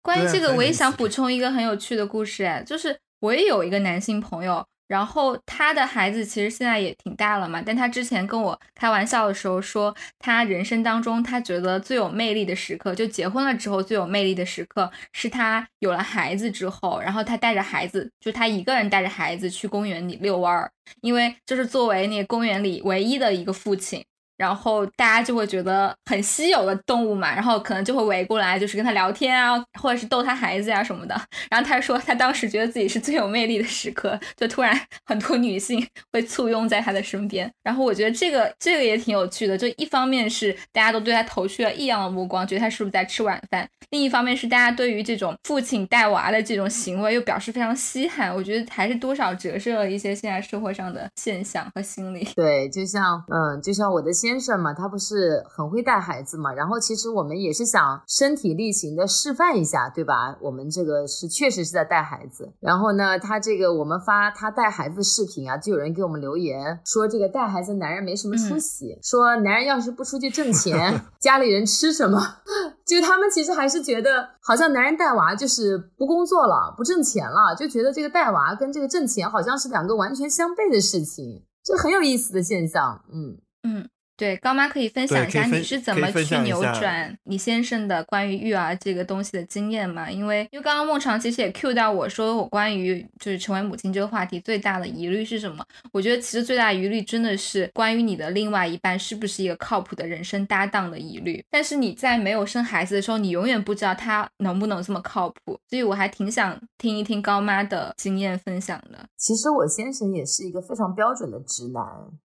关于这个，我也想补充一个很有趣的故事，哎，就是我也有一个男性朋友。然后他的孩子其实现在也挺大了嘛，但他之前跟我开玩笑的时候说，他人生当中他觉得最有魅力的时刻，就结婚了之后最有魅力的时刻，是他有了孩子之后，然后他带着孩子，就他一个人带着孩子去公园里遛弯儿，因为就是作为那个公园里唯一的一个父亲。然后大家就会觉得很稀有的动物嘛，然后可能就会围过来，就是跟他聊天啊，或者是逗他孩子呀什么的。然后他说，他当时觉得自己是最有魅力的时刻，就突然 很多女性会簇拥在他的身边。然后我觉得这个这个也挺有趣的，就一方面是大家都对他投去了异样的目光，觉得他是不是在吃晚饭；另一方面是大家对于这种父亲带娃的这种行为又表示非常稀罕。我觉得还是多少折射了一些现在社会上的现象和心理。对，就像嗯，就像我的。先生嘛，他不是很会带孩子嘛，然后其实我们也是想身体力行的示范一下，对吧？我们这个是确实是在带孩子。然后呢，他这个我们发他带孩子视频啊，就有人给我们留言说这个带孩子男人没什么出息，说男人要是不出去挣钱，家里人吃什么？就他们其实还是觉得好像男人带娃就是不工作了，不挣钱了，就觉得这个带娃跟这个挣钱好像是两个完全相悖的事情，这很有意思的现象。嗯嗯。对，高妈可以分享一下你是怎么去扭转你先生的关于育儿这个东西的经验吗？因为因为刚刚孟尝其实也 cue 到我说我关于就是成为母亲这个话题最大的疑虑是什么？我觉得其实最大的疑虑真的是关于你的另外一半是不是一个靠谱的人生搭档的疑虑。但是你在没有生孩子的时候，你永远不知道他能不能这么靠谱，所以我还挺想听一听高妈的经验分享的。其实我先生也是一个非常标准的直男，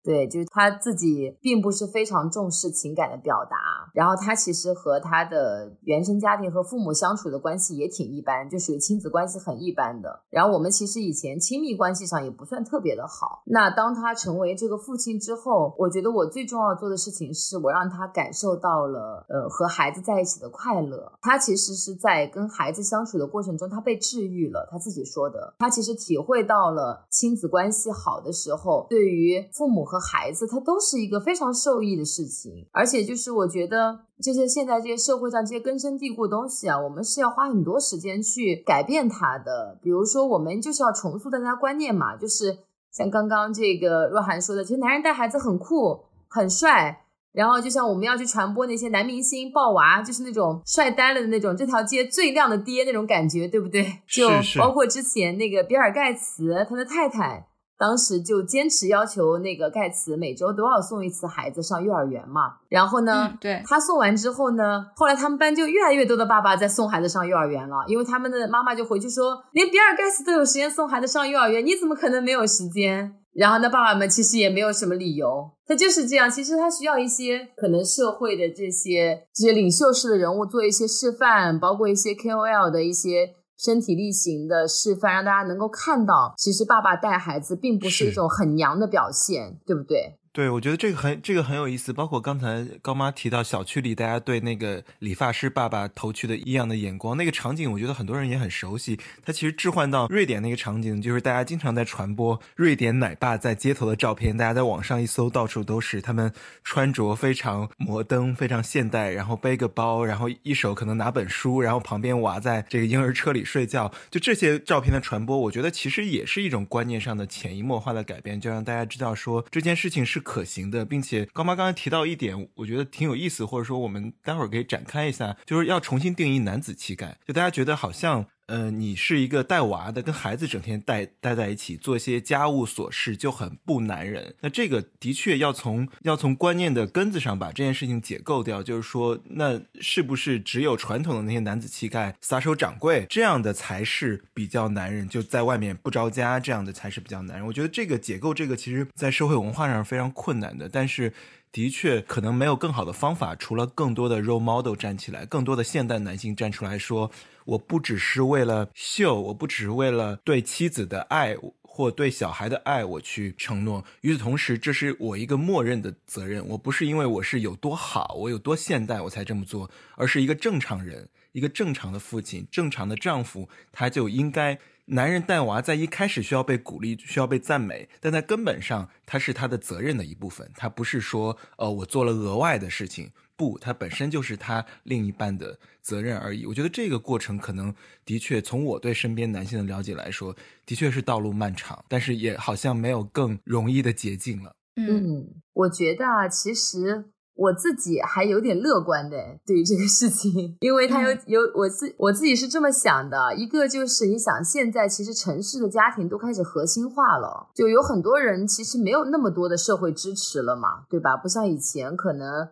对，就是他自己并不是。非常重视情感的表达，然后他其实和他的原生家庭和父母相处的关系也挺一般，就属于亲子关系很一般的。然后我们其实以前亲密关系上也不算特别的好。那当他成为这个父亲之后，我觉得我最重要做的事情是我让他感受到了呃和孩子在一起的快乐。他其实是在跟孩子相处的过程中，他被治愈。了。他自己说的，他其实体会到了亲子关系好的时候，对于父母和孩子，他都是一个非常受益的事情。而且就是我觉得这些现在这些社会上这些根深蒂固的东西啊，我们是要花很多时间去改变它的。比如说，我们就是要重塑大家观念嘛，就是像刚刚这个若涵说的，其实男人带孩子很酷很帅。然后就像我们要去传播那些男明星抱娃，就是那种帅呆了的那种，这条街最靓的爹那种感觉，对不对？就包括之前那个比尔盖茨，他的太太当时就坚持要求那个盖茨每周都要送一次孩子上幼儿园嘛。然后呢，对他送完之后呢，后来他们班就越来越多的爸爸在送孩子上幼儿园了，因为他们的妈妈就回去说，连比尔盖茨都有时间送孩子上幼儿园，你怎么可能没有时间？然后那爸爸们其实也没有什么理由，他就是这样。其实他需要一些可能社会的这些这些领袖式的人物做一些示范，包括一些 KOL 的一些身体力行的示范，让大家能够看到，其实爸爸带孩子并不是一种很娘的表现，对不对？对，我觉得这个很这个很有意思，包括刚才高妈提到小区里大家对那个理发师爸爸投去的异样的眼光，那个场景，我觉得很多人也很熟悉。它其实置换到瑞典那个场景，就是大家经常在传播瑞典奶爸在街头的照片，大家在网上一搜，到处都是他们穿着非常摩登、非常现代，然后背个包，然后一手可能拿本书，然后旁边娃在这个婴儿车里睡觉，就这些照片的传播，我觉得其实也是一种观念上的潜移默化的改变，就让大家知道说这件事情是。可行的，并且高妈刚才提到一点，我觉得挺有意思，或者说我们待会儿可以展开一下，就是要重新定义男子气概。就大家觉得好像，呃，你是一个带娃的，跟孩子整天待待在一起，做一些家务琐事就很不男人。那这个的确要从要从观念的根子上把这件事情解构掉，就是说，那是不是只有传统的那些男子气概，撒手掌柜这样的才是比较男人？就在外面不着家这样的才是比较男人？我觉得这个解构这个，其实在社会文化上非常。困难的，但是的确可能没有更好的方法，除了更多的 role model 站起来，更多的现代男性站出来说，我不只是为了秀，我不只是为了对妻子的爱或对小孩的爱我去承诺。与此同时，这是我一个默认的责任。我不是因为我是有多好，我有多现代我才这么做，而是一个正常人，一个正常的父亲，正常的丈夫，他就应该。男人带娃在一开始需要被鼓励，需要被赞美，但在根本上，他是他的责任的一部分。他不是说，呃，我做了额外的事情，不，他本身就是他另一半的责任而已。我觉得这个过程可能的确，从我对身边男性的了解来说，的确是道路漫长，但是也好像没有更容易的捷径了。嗯，我觉得啊，其实。我自己还有点乐观的对于这个事情，因为他有有我自我自己是这么想的，一个就是你想现在其实城市的家庭都开始核心化了，就有很多人其实没有那么多的社会支持了嘛，对吧？不像以前可能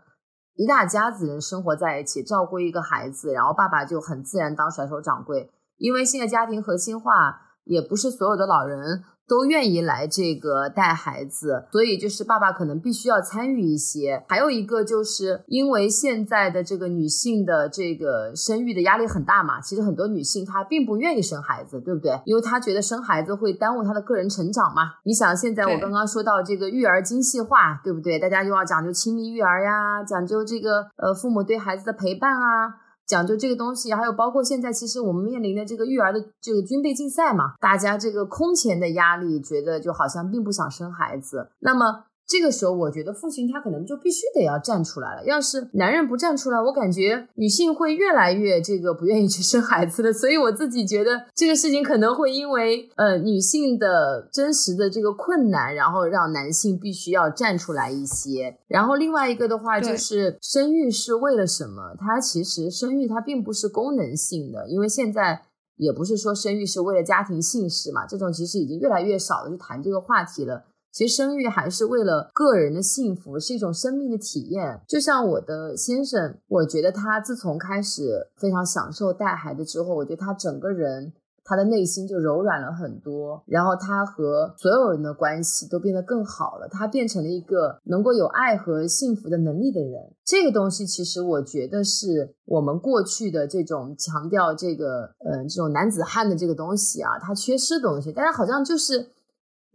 一大家子人生活在一起，照顾一个孩子，然后爸爸就很自然当甩手掌柜，因为现在家庭核心化，也不是所有的老人。都愿意来这个带孩子，所以就是爸爸可能必须要参与一些。还有一个就是因为现在的这个女性的这个生育的压力很大嘛，其实很多女性她并不愿意生孩子，对不对？因为她觉得生孩子会耽误她的个人成长嘛。你想现在我刚刚说到这个育儿精细化，对不对？大家又要讲究亲密育儿呀，讲究这个呃父母对孩子的陪伴啊。讲究这个东西，还有包括现在，其实我们面临的这个育儿的这个军备竞赛嘛，大家这个空前的压力，觉得就好像并不想生孩子，那么。这个时候，我觉得父亲他可能就必须得要站出来了。要是男人不站出来，我感觉女性会越来越这个不愿意去生孩子的。所以我自己觉得这个事情可能会因为呃女性的真实的这个困难，然后让男性必须要站出来一些。然后另外一个的话就是生育是为了什么？它其实生育它并不是功能性的，因为现在也不是说生育是为了家庭幸事嘛，这种其实已经越来越少的去谈这个话题了。其实生育还是为了个人的幸福，是一种生命的体验。就像我的先生，我觉得他自从开始非常享受带孩子之后，我觉得他整个人。他的内心就柔软了很多，然后他和所有人的关系都变得更好了。他变成了一个能够有爱和幸福的能力的人。这个东西其实我觉得是我们过去的这种强调这个，嗯，这种男子汉的这个东西啊，它缺失的东西。但是好像就是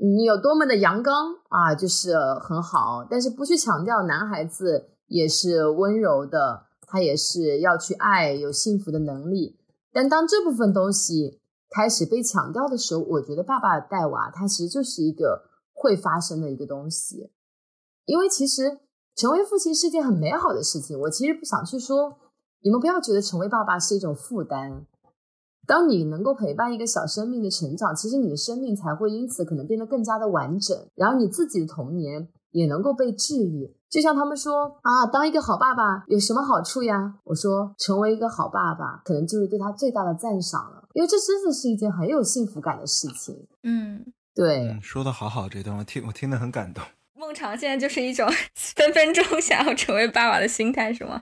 你有多么的阳刚啊，就是很好，但是不去强调男孩子也是温柔的，他也是要去爱，有幸福的能力。但当这部分东西。开始被强调的时候，我觉得爸爸带娃，它其实就是一个会发生的一个东西。因为其实成为父亲是件很美好的事情。我其实不想去说，你们不要觉得成为爸爸是一种负担。当你能够陪伴一个小生命的成长，其实你的生命才会因此可能变得更加的完整，然后你自己的童年也能够被治愈。就像他们说啊，当一个好爸爸有什么好处呀？我说，成为一个好爸爸，可能就是对他最大的赞赏了，因为这真的是一件很有幸福感的事情。嗯，对，说的好好，这段我听我听得很感动。孟尝现在就是一种 分分钟想要成为爸爸的心态，是吗？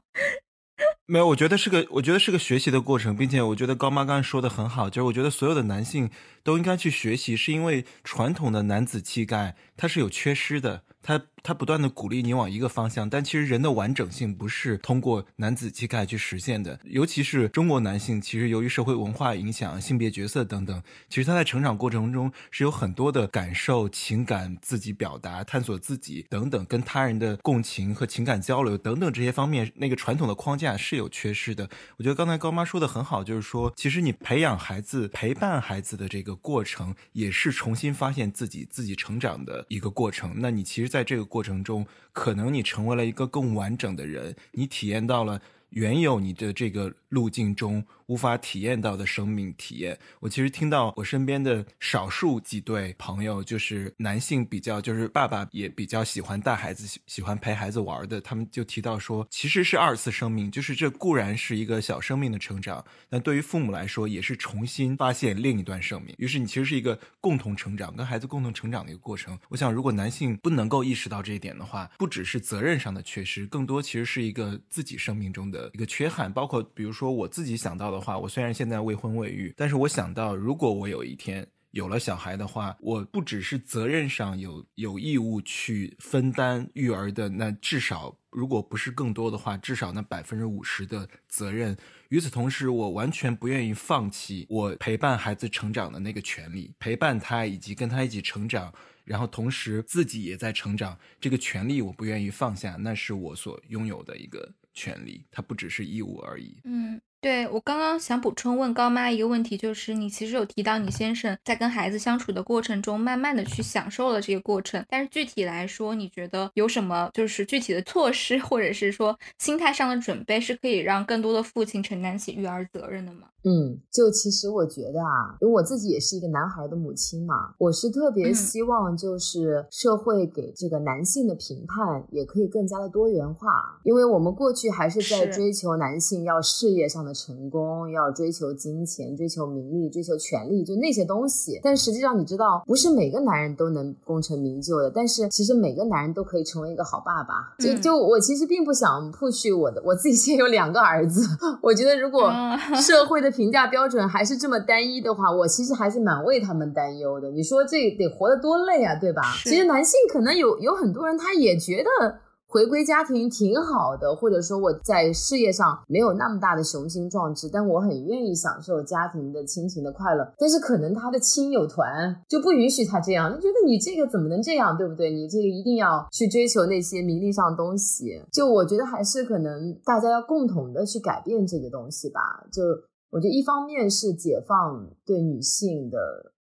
没有，我觉得是个，我觉得是个学习的过程，并且我觉得高妈刚才说的很好，就是我觉得所有的男性都应该去学习，是因为传统的男子气概它是有缺失的。它他不断的鼓励你往一个方向，但其实人的完整性不是通过男子气概去实现的。尤其是中国男性，其实由于社会文化影响、性别角色等等，其实他在成长过程中是有很多的感受、情感、自己表达、探索自己等等，跟他人的共情和情感交流等等这些方面，那个传统的框架是有缺失的。我觉得刚才高妈说的很好，就是说，其实你培养孩子、陪伴孩子的这个过程，也是重新发现自己、自己成长的一个过程。那你其实。在这个过程中，可能你成为了一个更完整的人，你体验到了原有你的这个路径中。无法体验到的生命体验。我其实听到我身边的少数几对朋友，就是男性比较，就是爸爸也比较喜欢带孩子，喜喜欢陪孩子玩的。他们就提到说，其实是二次生命，就是这固然是一个小生命的成长，但对于父母来说，也是重新发现另一段生命。于是你其实是一个共同成长，跟孩子共同成长的一个过程。我想，如果男性不能够意识到这一点的话，不只是责任上的缺失，更多其实是一个自己生命中的一个缺憾。包括比如说说我自己想到的。话，我虽然现在未婚未育，但是我想到，如果我有一天有了小孩的话，我不只是责任上有有义务去分担育儿的，那至少如果不是更多的话，至少那百分之五十的责任。与此同时，我完全不愿意放弃我陪伴孩子成长的那个权利，陪伴他以及跟他一起成长，然后同时自己也在成长，这个权利我不愿意放下，那是我所拥有的一个权利，它不只是义务而已。嗯。对我刚刚想补充问高妈一个问题，就是你其实有提到你先生在跟孩子相处的过程中，慢慢的去享受了这个过程。但是具体来说，你觉得有什么就是具体的措施，或者是说心态上的准备，是可以让更多的父亲承担起育儿责任的吗？嗯，就其实我觉得啊，因为我自己也是一个男孩的母亲嘛，我是特别希望就是社会给这个男性的评判也可以更加的多元化，因为我们过去还是在追求男性要事业上的。成功要追求金钱、追求名利、追求权利，就那些东西。但实际上，你知道，不是每个男人都能功成名就的。但是，其实每个男人都可以成为一个好爸爸。就就我其实并不想 push 我的，我自己现在有两个儿子。我觉得，如果社会的评价标准还是这么单一的话，我其实还是蛮为他们担忧的。你说这得活得多累啊，对吧？其实男性可能有有很多人，他也觉得。回归家庭挺好的，或者说我在事业上没有那么大的雄心壮志，但我很愿意享受家庭的亲情的快乐。但是可能他的亲友团就不允许他这样，他觉得你这个怎么能这样，对不对？你这个一定要去追求那些名利上的东西。就我觉得还是可能大家要共同的去改变这个东西吧。就我觉得一方面是解放对女性的。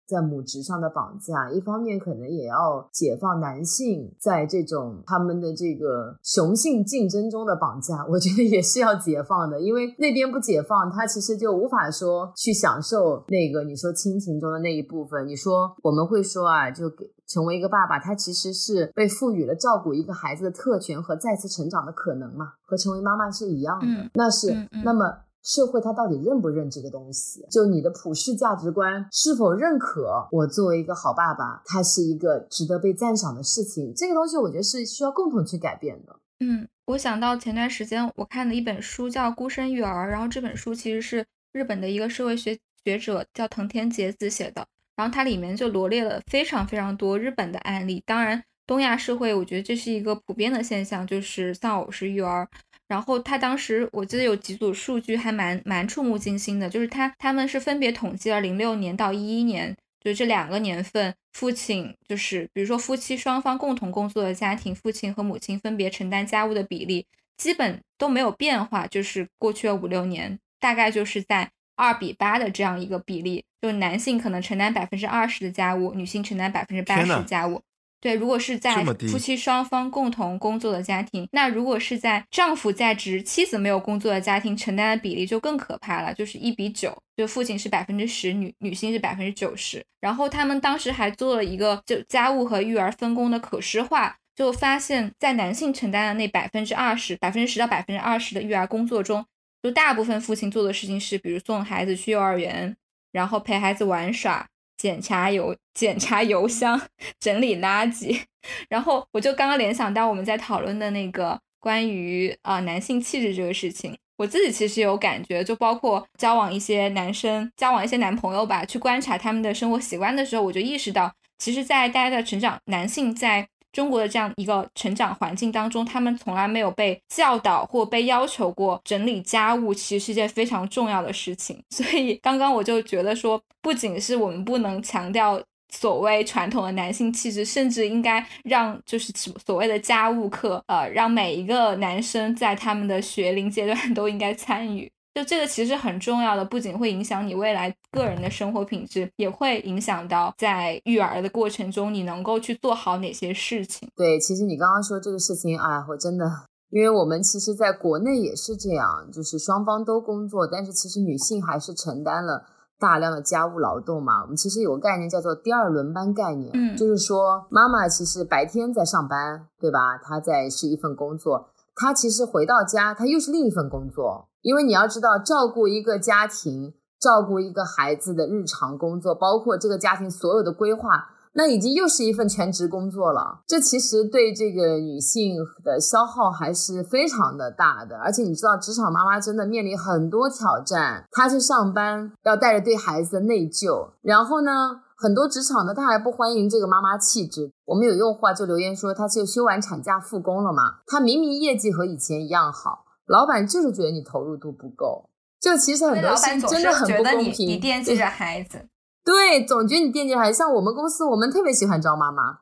在母职上的绑架，一方面可能也要解放男性在这种他们的这个雄性竞争中的绑架，我觉得也是要解放的。因为那边不解放，他其实就无法说去享受那个你说亲情中的那一部分。你说我们会说啊，就给成为一个爸爸，他其实是被赋予了照顾一个孩子的特权和再次成长的可能嘛，和成为妈妈是一样的。那是那么。社会它到底认不认这个东西？就你的普世价值观是否认可我作为一个好爸爸，他是一个值得被赞赏的事情？这个东西我觉得是需要共同去改变的。嗯，我想到前段时间我看的一本书叫《孤身育儿》，然后这本书其实是日本的一个社会学学者叫藤田结子写的，然后它里面就罗列了非常非常多日本的案例。当然，东亚社会我觉得这是一个普遍的现象，就是丧偶式育儿。然后他当时我记得有几组数据还蛮蛮触目惊心的，就是他他们是分别统计了零六年到一一年，就这两个年份，父亲就是比如说夫妻双方共同工作的家庭，父亲和母亲分别承担家务的比例基本都没有变化，就是过去的五六年，大概就是在二比八的这样一个比例，就男性可能承担百分之二十的家务，女性承担百分之八十的家务。对，如果是在夫妻双方共同工作的家庭，那如果是在丈夫在职、妻子没有工作的家庭，承担的比例就更可怕了，就是一比九，就父亲是百分之十，女女性是百分之九十。然后他们当时还做了一个就家务和育儿分工的可视化，就发现，在男性承担的那百分之二十、百分之十到百分之二十的育儿工作中，就大部分父亲做的事情是，比如送孩子去幼儿园，然后陪孩子玩耍。检查邮检查邮箱，整理垃圾，然后我就刚刚联想到我们在讨论的那个关于啊男性气质这个事情，我自己其实有感觉，就包括交往一些男生，交往一些男朋友吧，去观察他们的生活习惯的时候，我就意识到，其实，在大家的成长，男性在。中国的这样一个成长环境当中，他们从来没有被教导或被要求过整理家务，其实是一件非常重要的事情。所以刚刚我就觉得说，不仅是我们不能强调所谓传统的男性气质，甚至应该让就是所谓的家务课，呃，让每一个男生在他们的学龄阶段都应该参与。就这个其实很重要的，不仅会影响你未来个人的生活品质，也会影响到在育儿的过程中你能够去做好哪些事情。对，其实你刚刚说这个事情，哎，我真的，因为我们其实在国内也是这样，就是双方都工作，但是其实女性还是承担了大量的家务劳动嘛。我们其实有个概念叫做第二轮班概念，嗯，就是说妈妈其实白天在上班，对吧？她在是一份工作，她其实回到家，她又是另一份工作。因为你要知道，照顾一个家庭，照顾一个孩子的日常工作，包括这个家庭所有的规划，那已经又是一份全职工作了。这其实对这个女性的消耗还是非常的大的。而且你知道，职场妈妈真的面临很多挑战。她去上班要带着对孩子的内疚，然后呢，很多职场呢，他还不欢迎这个妈妈气质。我们有用户啊就留言说，他就休完产假复工了嘛，他明明业绩和以前一样好。老板就是觉得你投入度不够，就其实很多事真的很不公平。你惦记着孩子，对，总觉得你惦记着孩子。像我们公司，我们特别喜欢招妈妈，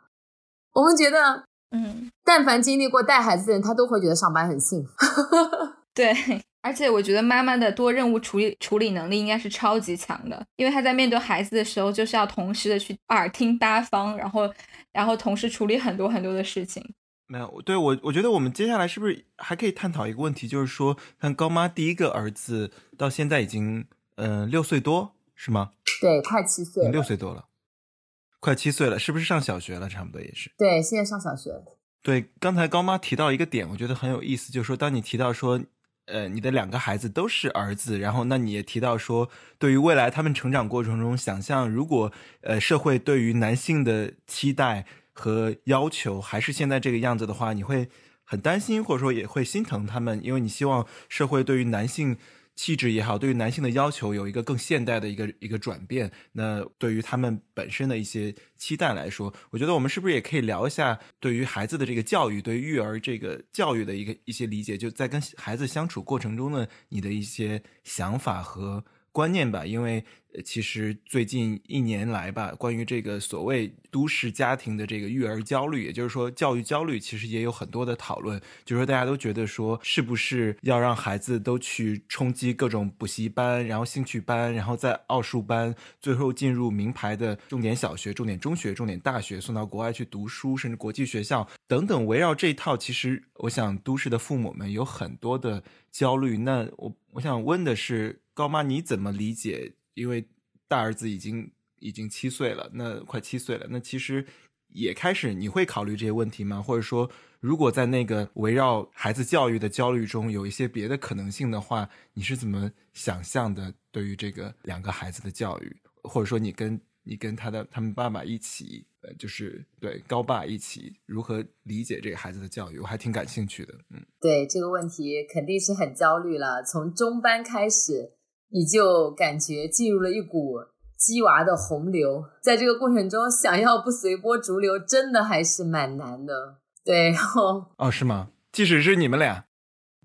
我们觉得，嗯，但凡经历过带孩子的人，他都会觉得上班很幸福。对，而且我觉得妈妈的多任务处理处理能力应该是超级强的，因为她在面对孩子的时候，就是要同时的去耳听八方，然后，然后同时处理很多很多的事情。没有，对我我觉得我们接下来是不是还可以探讨一个问题，就是说，看高妈第一个儿子到现在已经嗯六岁多是吗？对，快七岁，六岁多了，快七岁了，是不是上小学了？差不多也是。对，现在上小学。对，刚才高妈提到一个点，我觉得很有意思，就是说，当你提到说，呃，你的两个孩子都是儿子，然后那你也提到说，对于未来他们成长过程中，想象如果呃社会对于男性的期待。和要求还是现在这个样子的话，你会很担心，或者说也会心疼他们，因为你希望社会对于男性气质也好，对于男性的要求有一个更现代的一个一个转变。那对于他们本身的一些期待来说，我觉得我们是不是也可以聊一下对于孩子的这个教育，对育儿这个教育的一个一些理解，就在跟孩子相处过程中呢，你的一些想法和观念吧，因为。其实最近一年来吧，关于这个所谓都市家庭的这个育儿焦虑，也就是说教育焦虑，其实也有很多的讨论。就是说大家都觉得说，是不是要让孩子都去冲击各种补习班，然后兴趣班，然后在奥数班，最后进入名牌的重点小学、重点中学、重点大学，送到国外去读书，甚至国际学校等等。围绕这一套，其实我想都市的父母们有很多的焦虑。那我我想问的是，高妈你怎么理解？因为大儿子已经已经七岁了，那快七岁了，那其实也开始你会考虑这些问题吗？或者说，如果在那个围绕孩子教育的焦虑中有一些别的可能性的话，你是怎么想象的？对于这个两个孩子的教育，或者说你跟你跟他的他们爸爸一起，呃，就是对高爸一起如何理解这个孩子的教育，我还挺感兴趣的。嗯，对这个问题肯定是很焦虑了，从中班开始。你就感觉进入了一股鸡娃的洪流，在这个过程中，想要不随波逐流，真的还是蛮难的。对，然后哦，是吗？即使是你们俩，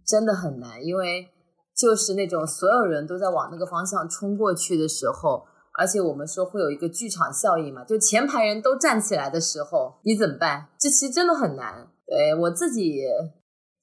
真的很难，因为就是那种所有人都在往那个方向冲过去的时候，而且我们说会有一个剧场效应嘛，就前排人都站起来的时候，你怎么办？这其实真的很难。对我自己。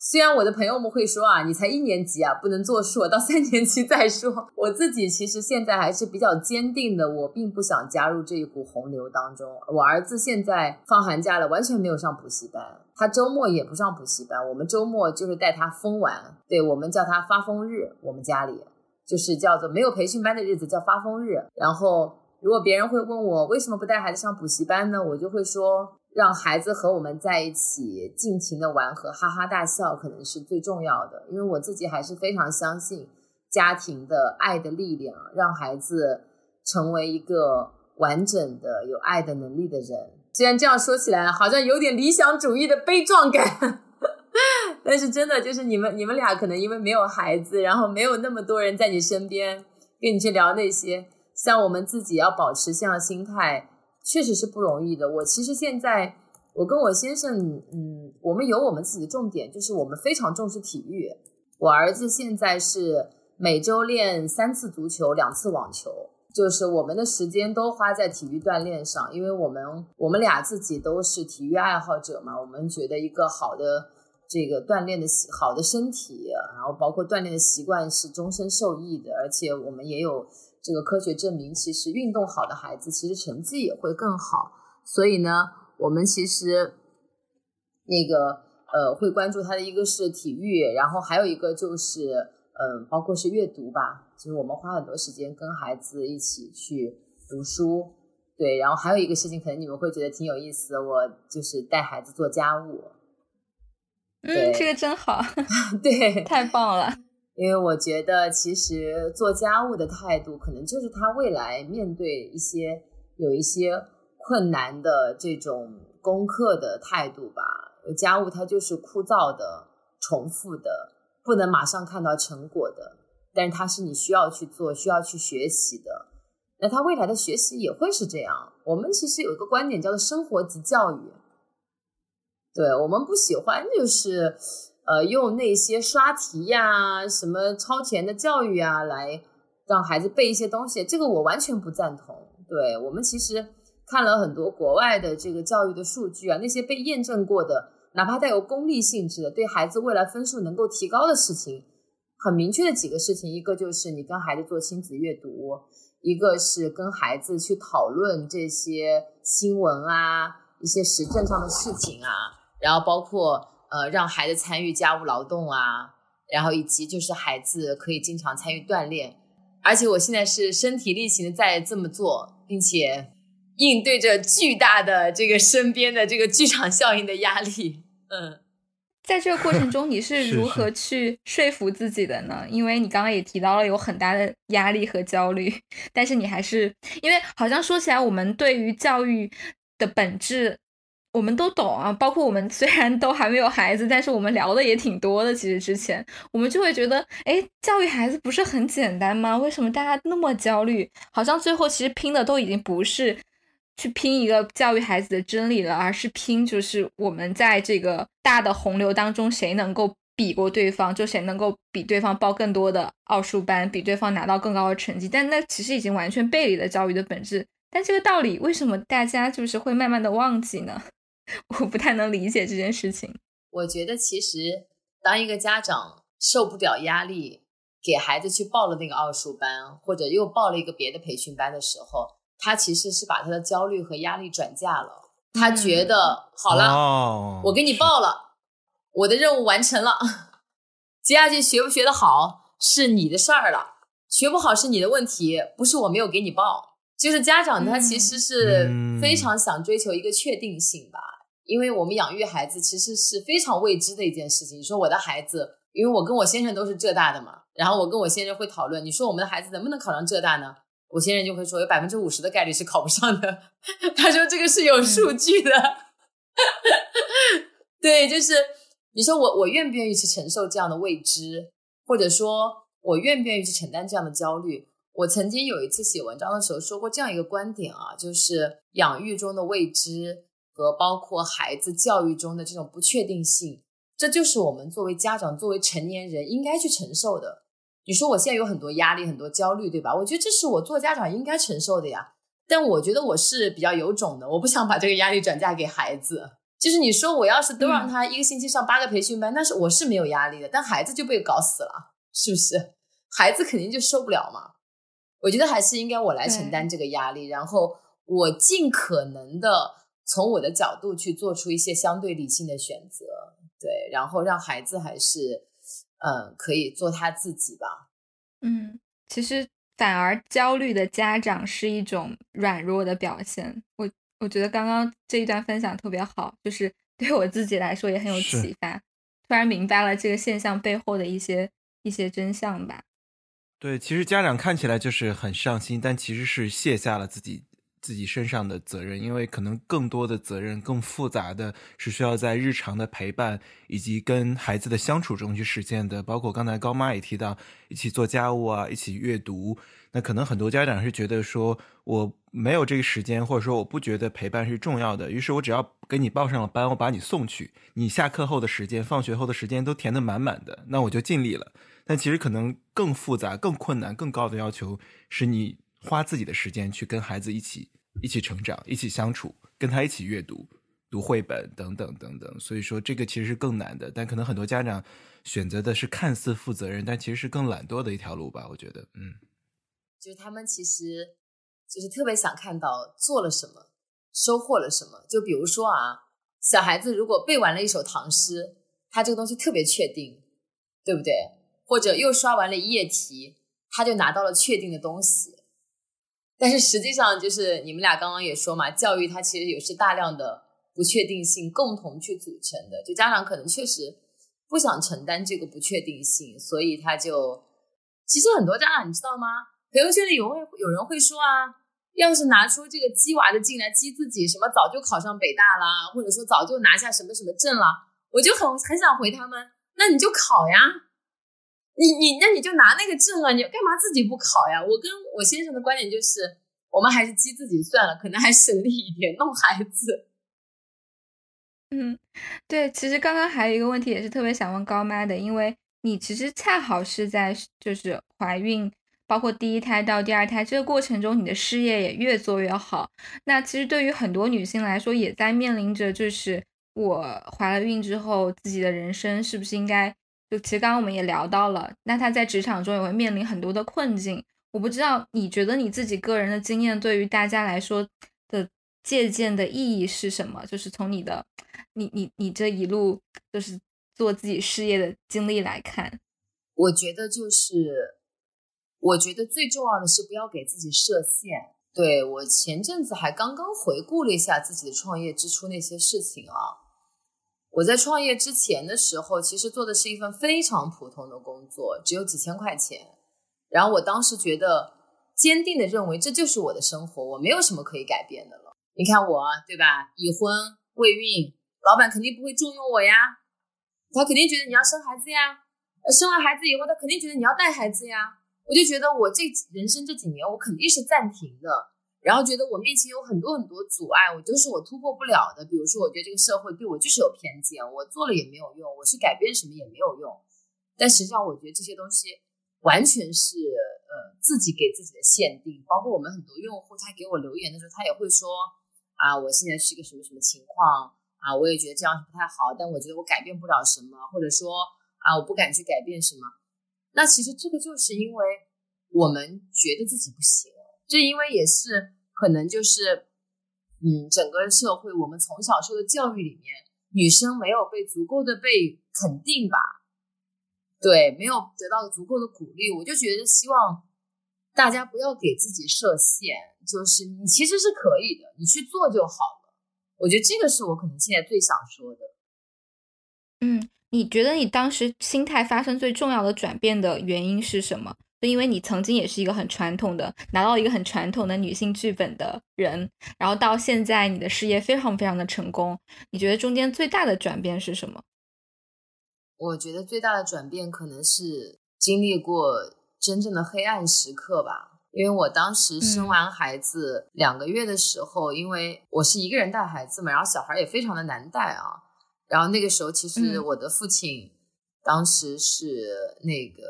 虽然我的朋友们会说啊，你才一年级啊，不能作数，到三年级再说。我自己其实现在还是比较坚定的，我并不想加入这一股洪流当中。我儿子现在放寒假了，完全没有上补习班，他周末也不上补习班，我们周末就是带他疯玩，对我们叫他发疯日，我们家里就是叫做没有培训班的日子叫发疯日。然后如果别人会问我为什么不带孩子上补习班呢，我就会说。让孩子和我们在一起尽情的玩和哈哈大笑，可能是最重要的。因为我自己还是非常相信家庭的爱的力量，让孩子成为一个完整的有爱的能力的人。虽然这样说起来好像有点理想主义的悲壮感，但是真的就是你们你们俩可能因为没有孩子，然后没有那么多人在你身边跟你去聊那些，像我们自己要保持这样心态。确实是不容易的。我其实现在，我跟我先生，嗯，我们有我们自己的重点，就是我们非常重视体育。我儿子现在是每周练三次足球，两次网球，就是我们的时间都花在体育锻炼上。因为我们我们俩自己都是体育爱好者嘛，我们觉得一个好的这个锻炼的习，好的身体，然后包括锻炼的习惯是终身受益的，而且我们也有。这个科学证明，其实运动好的孩子，其实成绩也会更好。所以呢，我们其实那个呃，会关注他的一个是体育，然后还有一个就是嗯，包括是阅读吧。就是我们花很多时间跟孩子一起去读书，对。然后还有一个事情，可能你们会觉得挺有意思，我就是带孩子做家务。嗯，这个真好，对，太棒了。因为我觉得，其实做家务的态度，可能就是他未来面对一些有一些困难的这种功课的态度吧。家务它就是枯燥的、重复的，不能马上看到成果的，但是它是你需要去做、需要去学习的。那他未来的学习也会是这样。我们其实有一个观点叫做“生活即教育”，对我们不喜欢就是。呃，用那些刷题呀、什么超前的教育啊，来让孩子背一些东西，这个我完全不赞同。对我们其实看了很多国外的这个教育的数据啊，那些被验证过的，哪怕带有功利性质的，对孩子未来分数能够提高的事情，很明确的几个事情，一个就是你跟孩子做亲子阅读，一个是跟孩子去讨论这些新闻啊、一些时政上的事情啊，然后包括。呃，让孩子参与家务劳动啊，然后以及就是孩子可以经常参与锻炼，而且我现在是身体力行的在这么做，并且应对着巨大的这个身边的这个剧场效应的压力。嗯，在这个过程中，你 是如何去说服自己的呢？因为你刚刚也提到了有很大的压力和焦虑，但是你还是因为好像说起来，我们对于教育的本质。我们都懂啊，包括我们虽然都还没有孩子，但是我们聊的也挺多的。其实之前我们就会觉得，哎，教育孩子不是很简单吗？为什么大家那么焦虑？好像最后其实拼的都已经不是去拼一个教育孩子的真理了，而是拼就是我们在这个大的洪流当中，谁能够比过对方，就谁能够比对方报更多的奥数班，比对方拿到更高的成绩。但那其实已经完全背离了教育的本质。但这个道理为什么大家就是会慢慢的忘记呢？我不太能理解这件事情。我觉得其实当一个家长受不了压力，给孩子去报了那个奥数班，或者又报了一个别的培训班的时候，他其实是把他的焦虑和压力转嫁了。他觉得好了，我给你报了，我的任务完成了，接下去学不学得好是你的事儿了，学不好是你的问题，不是我没有给你报。就是家长他其实是非常想追求一个确定性吧。因为我们养育孩子其实是非常未知的一件事情。你说我的孩子，因为我跟我先生都是浙大的嘛，然后我跟我先生会讨论，你说我们的孩子能不能考上浙大呢？我先生就会说有百分之五十的概率是考不上的。他说这个是有数据的。对，就是你说我我愿不愿意去承受这样的未知，或者说我愿不愿意去承担这样的焦虑？我曾经有一次写文章的时候说过这样一个观点啊，就是养育中的未知。和包括孩子教育中的这种不确定性，这就是我们作为家长、作为成年人应该去承受的。你说我现在有很多压力、很多焦虑，对吧？我觉得这是我做家长应该承受的呀。但我觉得我是比较有种的，我不想把这个压力转嫁给孩子。就是你说我要是都让他一个星期上八个培训班，那是我是没有压力的，但孩子就被搞死了，是不是？孩子肯定就受不了嘛。我觉得还是应该我来承担这个压力，然后我尽可能的从我的角度去做出一些相对理性的选择，对，然后让孩子还是嗯可以做他自己吧。嗯，其实反而焦虑的家长是一种软弱的表现。我我觉得刚刚这一段分享特别好，就是 对我自己来说也很有启发，突然明白了这个现象背后的一些一些真相吧。对，其实家长看起来就是很上心，但其实是卸下了自己自己身上的责任，因为可能更多的责任、更复杂的是需要在日常的陪伴以及跟孩子的相处中去实现的。包括刚才高妈也提到，一起做家务啊，一起阅读。那可能很多家长是觉得说，我没有这个时间，或者说我不觉得陪伴是重要的，于是我只要给你报上了班，我把你送去，你下课后的时间、放学后的时间都填得满满的，那我就尽力了。但其实可能更复杂、更困难、更高的要求，是你花自己的时间去跟孩子一起一起成长、一起相处，跟他一起阅读、读绘本等等等等。所以说，这个其实是更难的。但可能很多家长选择的是看似负责任，但其实是更懒惰的一条路吧？我觉得，嗯，就是他们其实就是特别想看到做了什么，收获了什么。就比如说啊，小孩子如果背完了一首唐诗，他这个东西特别确定，对不对？或者又刷完了一页题，他就拿到了确定的东西。但是实际上，就是你们俩刚刚也说嘛，教育它其实也是大量的不确定性共同去组成的。就家长可能确实不想承担这个不确定性，所以他就其实很多家长你知道吗？朋友圈里有会有人会说啊，要是拿出这个鸡娃的劲来激自己，什么早就考上北大啦，或者说早就拿下什么什么证了，我就很很想回他们，那你就考呀。你你那你就拿那个证啊，你干嘛自己不考呀？我跟我先生的观点就是，我们还是激自己算了，可能还省力一点，弄孩子。嗯，对，其实刚刚还有一个问题也是特别想问高妈的，因为你其实恰好是在就是怀孕，包括第一胎到第二胎这个过程中，你的事业也越做越好。那其实对于很多女性来说，也在面临着就是我怀了孕之后，自己的人生是不是应该。就其实刚刚我们也聊到了，那他在职场中也会面临很多的困境。我不知道你觉得你自己个人的经验对于大家来说的借鉴的意义是什么？就是从你的，你你你这一路就是做自己事业的经历来看，我觉得就是，我觉得最重要的是不要给自己设限。对我前阵子还刚刚回顾了一下自己的创业之初那些事情啊。我在创业之前的时候，其实做的是一份非常普通的工作，只有几千块钱。然后我当时觉得，坚定的认为这就是我的生活，我没有什么可以改变的了。你看我，对吧？已婚未孕，老板肯定不会重用我呀。他肯定觉得你要生孩子呀，生完孩子以后，他肯定觉得你要带孩子呀。我就觉得我这人生这几年，我肯定是暂停的。然后觉得我面前有很多很多阻碍，我就是我突破不了的。比如说，我觉得这个社会对我就是有偏见，我做了也没有用，我去改变什么也没有用。但实际上，我觉得这些东西完全是呃自己给自己的限定。包括我们很多用户，他给我留言的时候，他也会说啊，我现在是一个什么什么情况啊，我也觉得这样是不太好，但我觉得我改变不了什么，或者说啊，我不敢去改变什么。那其实这个就是因为我们觉得自己不行。这因为也是可能就是，嗯，整个社会我们从小受的教育里面，女生没有被足够的被肯定吧？对，没有得到足够的鼓励。我就觉得希望大家不要给自己设限，就是你其实是可以的，你去做就好了。我觉得这个是我可能现在最想说的。嗯，你觉得你当时心态发生最重要的转变的原因是什么？因为你曾经也是一个很传统的，拿到一个很传统的女性剧本的人，然后到现在你的事业非常非常的成功，你觉得中间最大的转变是什么？我觉得最大的转变可能是经历过真正的黑暗时刻吧。因为我当时生完孩子两个月的时候，因为我是一个人带孩子嘛，然后小孩也非常的难带啊。然后那个时候，其实我的父亲当时是那个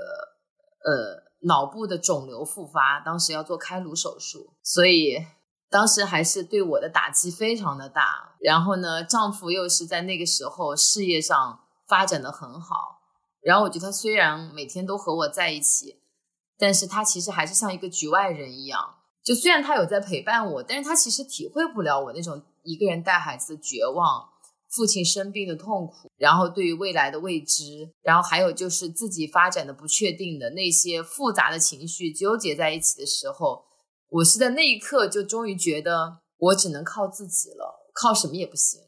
呃。脑部的肿瘤复发，当时要做开颅手术，所以当时还是对我的打击非常的大。然后呢，丈夫又是在那个时候事业上发展的很好。然后我觉得他虽然每天都和我在一起，但是他其实还是像一个局外人一样。就虽然他有在陪伴我，但是他其实体会不了我那种一个人带孩子的绝望，父亲生病的痛苦，然后对于未来的未知，然后还有就是自己发展的不确定的那些复杂的情绪纠结在一起的时候，我是在那一刻就终于觉得我只能靠自己了，靠什么也不行。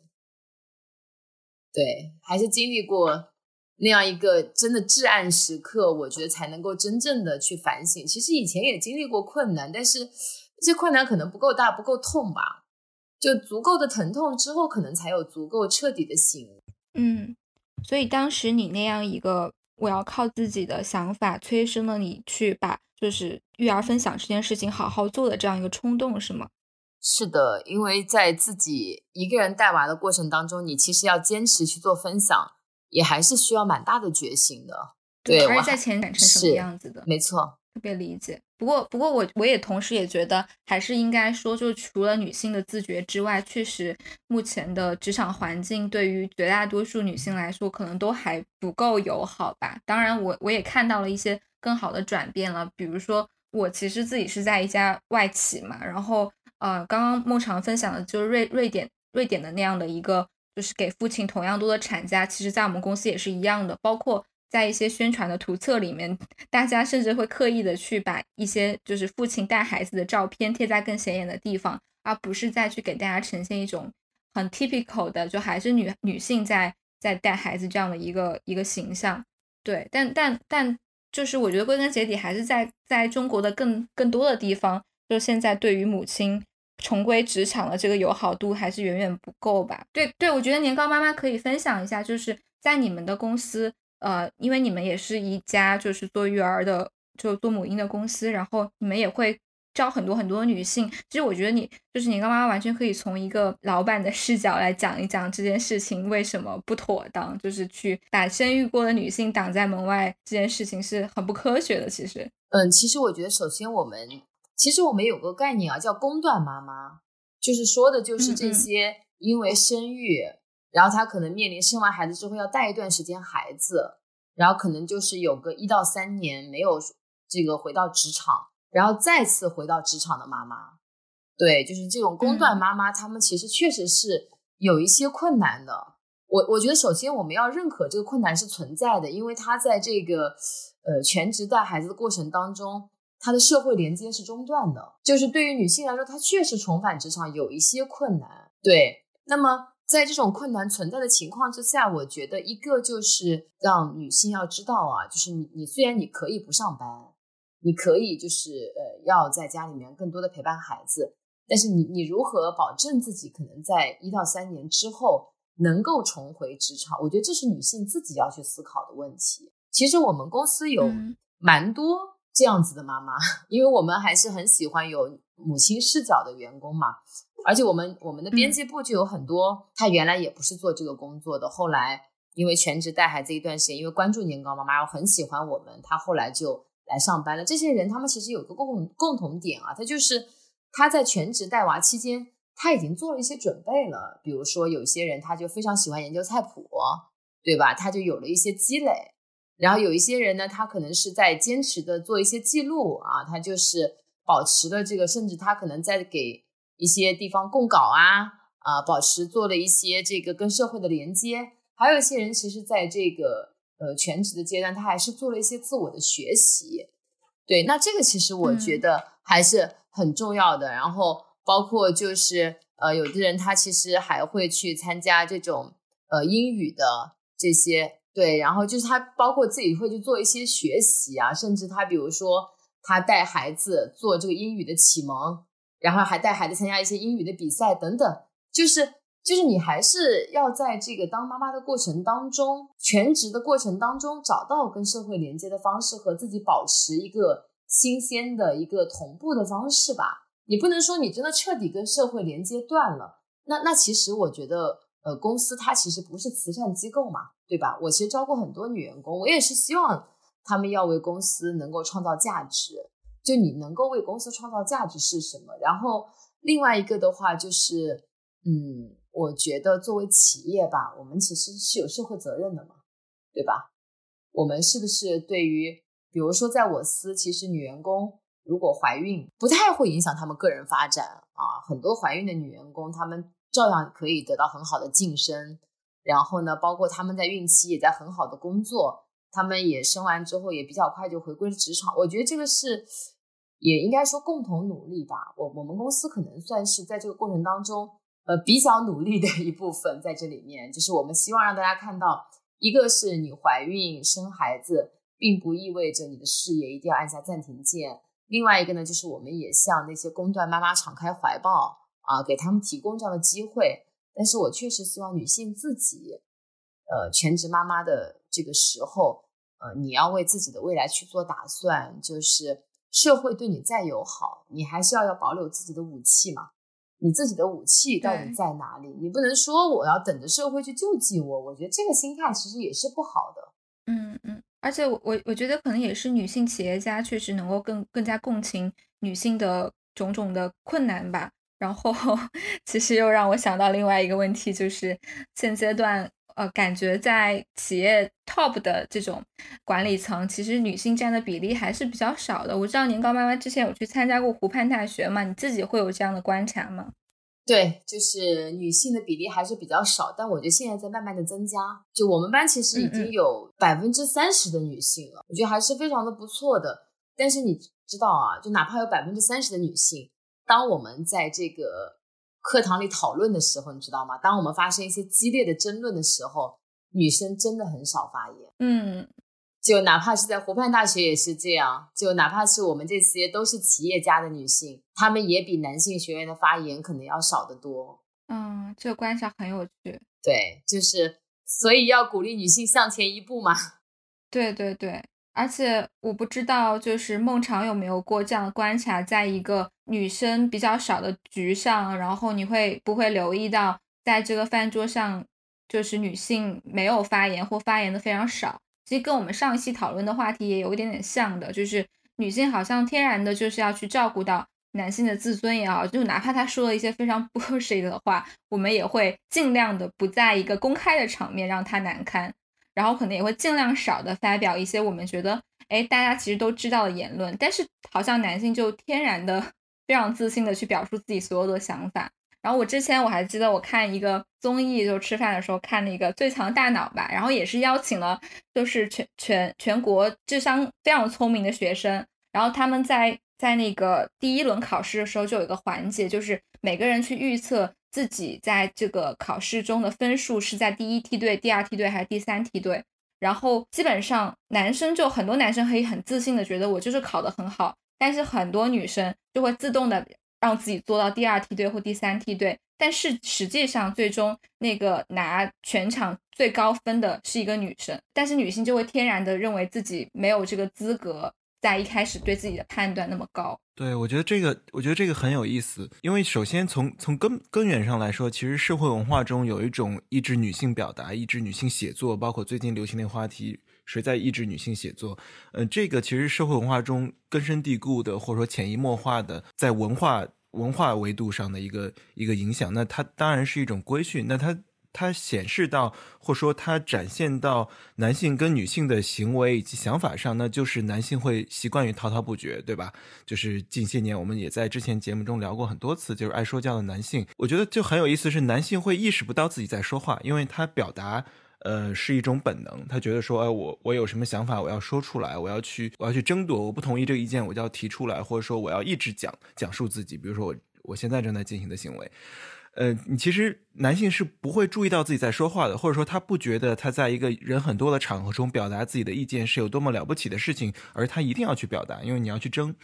对，还是经历过。那样一个真的至暗时刻，我觉得才能够真正的去反省。其实以前也经历过困难，但是这些困难可能不够大、不够痛吧？就足够的疼痛之后，可能才有足够彻底的醒悟。嗯，所以当时你那样一个我要靠自己的想法，催生了你去把就是育儿分享这件事情好好做的这样一个冲动，是吗？是的，因为在自己一个人带娃的过程当中，你其实要坚持去做分享。也还是需要蛮大的决心的，对，还是在前展成什么样子的，没错，特别理解。不过，不过我我也同时也觉得，还是应该说，就除了女性的自觉之外，确实目前的职场环境对于绝大多数女性来说，可能都还不够友好吧。当然，我我也看到了一些更好的转变了，比如说，我其实自己是在一家外企嘛，然后呃，刚刚孟尝分享的就是瑞瑞典瑞典的那样的一个。就是给父亲同样多的产假，其实，在我们公司也是一样的。包括在一些宣传的图册里面，大家甚至会刻意的去把一些就是父亲带孩子的照片贴在更显眼的地方，而不是再去给大家呈现一种很 typical 的，就还是女女性在在带孩子这样的一个一个形象。对，但但但就是我觉得归根结底还是在在中国的更更多的地方，就现在对于母亲。重归职场的这个友好度还是远远不够吧？对对，我觉得年糕妈妈可以分享一下，就是在你们的公司，呃，因为你们也是一家就是做育儿的，就做母婴的公司，然后你们也会招很多很多女性。其实我觉得你就是你跟妈妈，完全可以从一个老板的视角来讲一讲这件事情为什么不妥当，就是去把生育过的女性挡在门外，这件事情是很不科学的。其实，嗯，其实我觉得首先我们。其实我们有个概念啊，叫宫断妈妈，就是说的就是这些因为生育，然后她可能面临生完孩子之后要带一段时间孩子，然后可能就是有个一到三年没有这个回到职场，然后再次回到职场的妈妈。对，就是这种工段妈妈，她们其实确实是有一些困难的。我我觉得首先我们要认可这个困难是存在的，因为她在这个呃全职带孩子的过程当中。她的社会连接是中断的，就是对于女性来说，她确实重返职场有一些困难。对，那么在这种困难存在的情况之下，我觉得一个就是让女性要知道啊，就是你你虽然你可以不上班，你可以就是呃要在家里面更多的陪伴孩子，但是你你如何保证自己可能在一到三年之后能够重回职场？我觉得这是女性自己要去思考的问题。其实我们公司有蛮多。这样子的妈妈，因为我们还是很喜欢有母亲视角的员工嘛，而且我们我们的编辑部就有很多，他原来也不是做这个工作的，后来因为全职带孩子一段时间，因为关注年糕妈妈，然后很喜欢我们，他后来就来上班了。这些人他们其实有个共共同点啊，他就是他在全职带娃期间，他已经做了一些准备了，比如说有些人他就非常喜欢研究菜谱，对吧？他就有了一些积累。然后有一些人呢，他可能是在坚持的做一些记录啊，他就是保持了这个，甚至他可能在给一些地方供稿啊，啊，保持做了一些这个跟社会的连接。还有一些人，其实在这个呃全职的阶段，他还是做了一些自我的学习。对，那这个其实我觉得还是很重要的。然后包括就是呃，有的人他其实还会去参加这种呃英语的这些。对，然后就是他包括自己会去做一些学习啊，甚至他比如说他带孩子做这个英语的启蒙，然后还带孩子参加一些英语的比赛等等，就是就是你还是要在这个当妈妈的过程当中，全职的过程当中找到跟社会连接的方式和自己保持一个新鲜的一个同步的方式吧。你不能说你真的彻底跟社会连接断了，那那其实我觉得。呃，公司它其实不是慈善机构嘛，对吧？我其实招过很多女员工，我也是希望他们要为公司能够创造价值。就你能够为公司创造价值是什么？然后另外一个的话就是，嗯，我觉得作为企业吧，我们其实是有社会责任的嘛，对吧？我们是不是对于，比如说在我司，其实女员工如果怀孕，不太会影响她们个人发展啊。很多怀孕的女员工，她们照样可以得到很好的晋升，然后呢，包括她们在孕期也在很好的工作，她们也生完之后也比较快就回归职场。我觉得这个是。也应该说共同努力吧。我我们公司可能算是在这个过程当中，呃，比较努力的一部分在这里面。就是我们希望让大家看到，一个是你怀孕生孩子，并不意味着你的事业一定要按下暂停键。另外一个呢，就是我们也向那些工段妈妈敞开怀抱啊，给他们提供这样的机会。但是我确实希望女性自己，呃，全职妈妈的这个时候，呃，你要为自己的未来去做打算，就是。社会对你再友好，你还是要要保留自己的武器嘛？你自己的武器到底在哪里？你不能说我要等着社会去救济我。我觉得这个心态其实也是不好的。嗯嗯，而且我我我觉得可能也是女性企业家确实能够更更加共情女性的种种的困难吧。然后 其实又让我想到另外一个问题，就是现阶段。呃，感觉在企业 top 的这种管理层，其实女性占的比例还是比较少的。我知道年糕妈妈之前有去参加过湖畔大学嘛，你自己会有这样的观察吗？对，就是女性的比例还是比较少，但我觉得现在在慢慢的增加。就我们班其实已经有百分之三十的女性了，我觉得还是非常的不错的。但是你知道啊，就哪怕有百分之三十的女性，当我们在这个。课堂里讨论的时候，你知道吗？当我们发生一些激烈的争论的时候，女生真的很少发言。嗯，就哪怕是在湖畔大学也是这样。就哪怕是我们这些都是企业家的女性，她们也比男性学员的发言可能要少得多。嗯，这个观察很有趣。对，就是所以要鼓励女性向前一步嘛。对对对。而且我不知道，就是孟尝有没有过这样的观察，在一个女生比较少的局上，然后你会不会留意到，在这个饭桌上，就是女性没有发言或发言的非常少。其实跟我们上一期讨论的话题也有一点点像的，就是女性好像天然的就是要去照顾到男性的自尊也好，就哪怕他说了一些非常 bullshit 的话，我们也会尽量的不在一个公开的场面让他难堪。然后可能也会尽量少的发表一些我们觉得，哎，大家其实都知道的言论。但是好像男性就天然的非常自信的去表述自己所有的想法。然后我之前我还记得我看一个综艺，就吃饭的时候看那个《最强大脑》吧，然后也是邀请了就是全全全国智商非常聪明的学生，然后他们在在那个第一轮考试的时候就有一个环节，就是每个人去预测。自己在这个考试中的分数是在第一梯队、第二梯队还是第三梯队？然后基本上男生就很多男生可以很自信的觉得我就是考得很好，但是很多女生就会自动的让自己做到第二梯队或第三梯队。但是实际上最终那个拿全场最高分的是一个女生，但是女性就会天然的认为自己没有这个资格。在一开始对自己的判断那么高，对我觉得这个，我觉得这个很有意思。因为首先从从根根源上来说，其实社会文化中有一种抑制女性表达、抑制女性写作，包括最近流行的话题“谁在抑制女性写作”。嗯，这个其实社会文化中根深蒂固的，或者说潜移默化的，在文化文化维度上的一个一个影响。那它当然是一种规训。那它。它显示到，或者说它展现到男性跟女性的行为以及想法上，那就是男性会习惯于滔滔不绝，对吧？就是近些年我们也在之前节目中聊过很多次，就是爱说教的男性，我觉得就很有意思，是男性会意识不到自己在说话，因为他表达，呃，是一种本能，他觉得说，哎，我我有什么想法，我要说出来，我要去我要去争夺，我不同意这个意见，我就要提出来，或者说我要一直讲讲述自己，比如说我我现在正在进行的行为。呃，你其实男性是不会注意到自己在说话的，或者说他不觉得他在一个人很多的场合中表达自己的意见是有多么了不起的事情，而他一定要去表达，因为你要去争。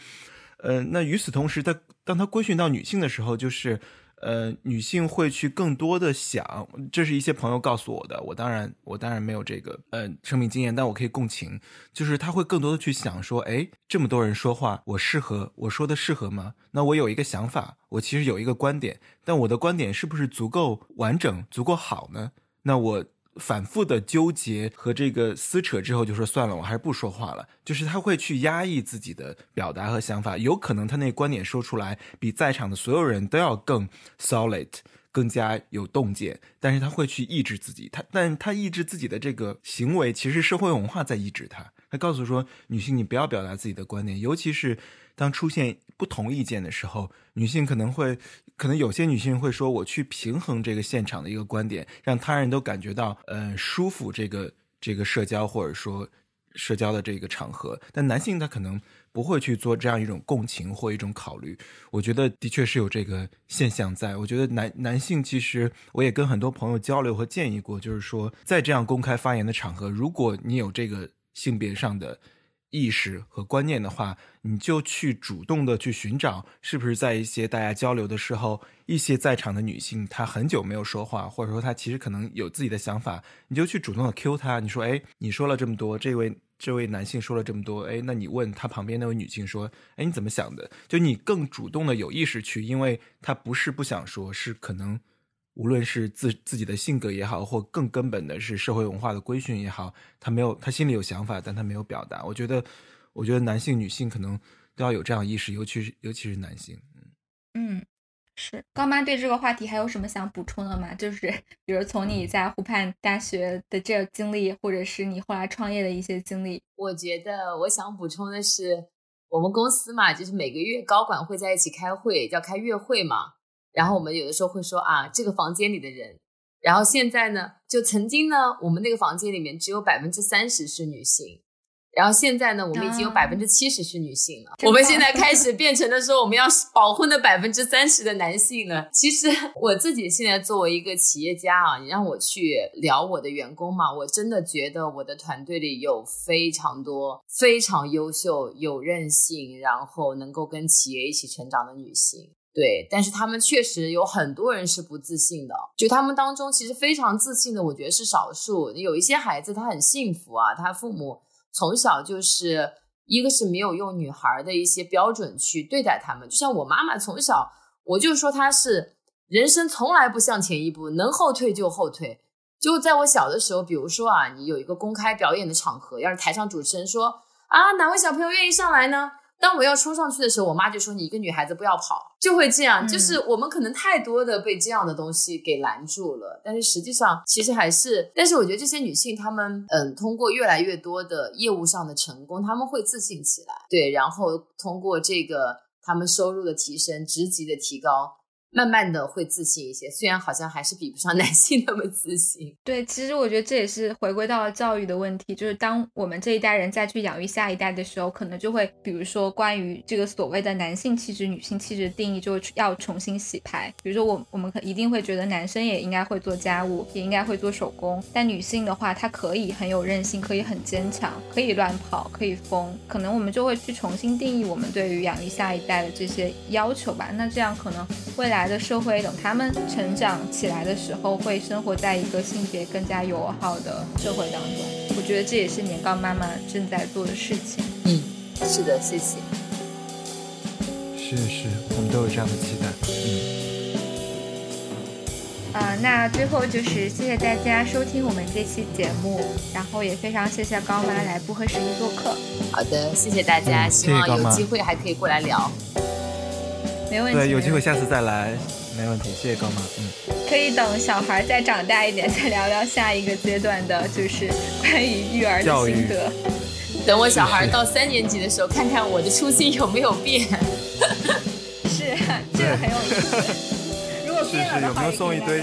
呃，那与此同时，在当他规训到女性的时候，就是。呃，女性会去更多的想，这是一些朋友告诉我的。我当然，我当然没有这个呃生命经验，但我可以共情。就是她会更多的去想说，哎，这么多人说话，我适合我说的适合吗？那我有一个想法，我其实有一个观点，但我的观点是不是足够完整、足够好呢？那我反复的纠结和这个撕扯之后，就说算了，我还是不说话了。就是他会去压抑自己的表达和想法，有可能他那观点说出来比在场的所有人都要更 solid，更加有洞见。但是他会去抑制自己，他但他抑制自己的这个行为，其实社会文化在抑制他。他告诉说，女性你不要表达自己的观点，尤其是当出现不同意见的时候，女性可能会。可能有些女性会说，我去平衡这个现场的一个观点，让他人都感觉到，呃，舒服。这个这个社交或者说社交的这个场合，但男性他可能不会去做这样一种共情或一种考虑。我觉得的确是有这个现象在。我觉得男男性其实，我也跟很多朋友交流和建议过，就是说，在这样公开发言的场合，如果你有这个性别上的。意识和观念的话，你就去主动的去寻找，是不是在一些大家交流的时候，一些在场的女性她很久没有说话，或者说她其实可能有自己的想法，你就去主动的 Q 她。你说，哎，你说了这么多，这位这位男性说了这么多，哎，那你问他旁边那位女性说，哎，你怎么想的？就你更主动的有意识去，因为他不是不想说，是可能。无论是自自己的性格也好，或更根本的是社会文化的规训也好，他没有，他心里有想法，但他没有表达。我觉得，我觉得男性、女性可能都要有这样意识，尤其是尤其是男性。嗯，是高妈对这个话题还有什么想补充的吗？就是比如从你在湖畔大学的这个经历，或者是你后来创业的一些经历。我觉得我想补充的是，我们公司嘛，就是每个月高管会在一起开会，叫开月会嘛。然后我们有的时候会说啊，这个房间里的人，然后现在呢，就曾经呢，我们那个房间里面只有百分之三十是女性，然后现在呢，我们已经有百分之七十是女性了。我们现在开始 变成了说，我们要保护那百分之三十的男性了。其实我自己现在作为一个企业家啊，你让我去聊我的员工嘛，我真的觉得我的团队里有非常多非常优秀、有韧性，然后能够跟企业一起成长的女性。对，但是他们确实有很多人是不自信的，就他们当中其实非常自信的，我觉得是少数。有一些孩子他很幸福啊，他父母从小就是一个是没有用女孩的一些标准去对待他们，就像我妈妈从小，我就说她是人生从来不向前一步，能后退就后退。就在我小的时候，比如说啊，你有一个公开表演的场合，要是台上主持人说啊，哪位小朋友愿意上来呢？当我要冲上去的时候，我妈就说：“你一个女孩子不要跑。”就会这样，就是我们可能太多的被这样的东西给拦住了。但是实际上，其实还是，但是我觉得这些女性她们，嗯，通过越来越多的业务上的成功，她们会自信起来。对，然后通过这个她们收入的提升、职级的提高。慢慢的会自信一些，虽然好像还是比不上男性那么自信。对，其实我觉得这也是回归到了教育的问题，就是当我们这一代人再去养育下一代的时候，可能就会，比如说关于这个所谓的男性气质、女性气质的定义，就要重新洗牌。比如说我我们可一定会觉得男生也应该会做家务，也应该会做手工，但女性的话，她可以很有韧性，可以很坚强，可以乱跑，可以疯。可能我们就会去重新定义我们对于养育下一代的这些要求吧。那这样可能未来。的社会，等他们成长起来的时候，会生活在一个性别更加友好的社会当中。我觉得这也是年糕妈妈正在做的事情。嗯，是的，谢谢。是是，我们都有这样的期待。嗯。啊，那最后就是谢谢大家收听我们这期节目，然后也非常谢谢高妈来不合时宜做客。好的，谢谢大家，希望有机会还可以过来聊。没问题，对，有机会下次再来，没问题，谢谢高妈，嗯，可以等小孩再长大一点，再聊聊下一个阶段的，就是关于育儿的心得。等我小孩到三年级的时候，看看我的初心有没有变。是，这个很有意思。如果变了的话，有没有送一堆？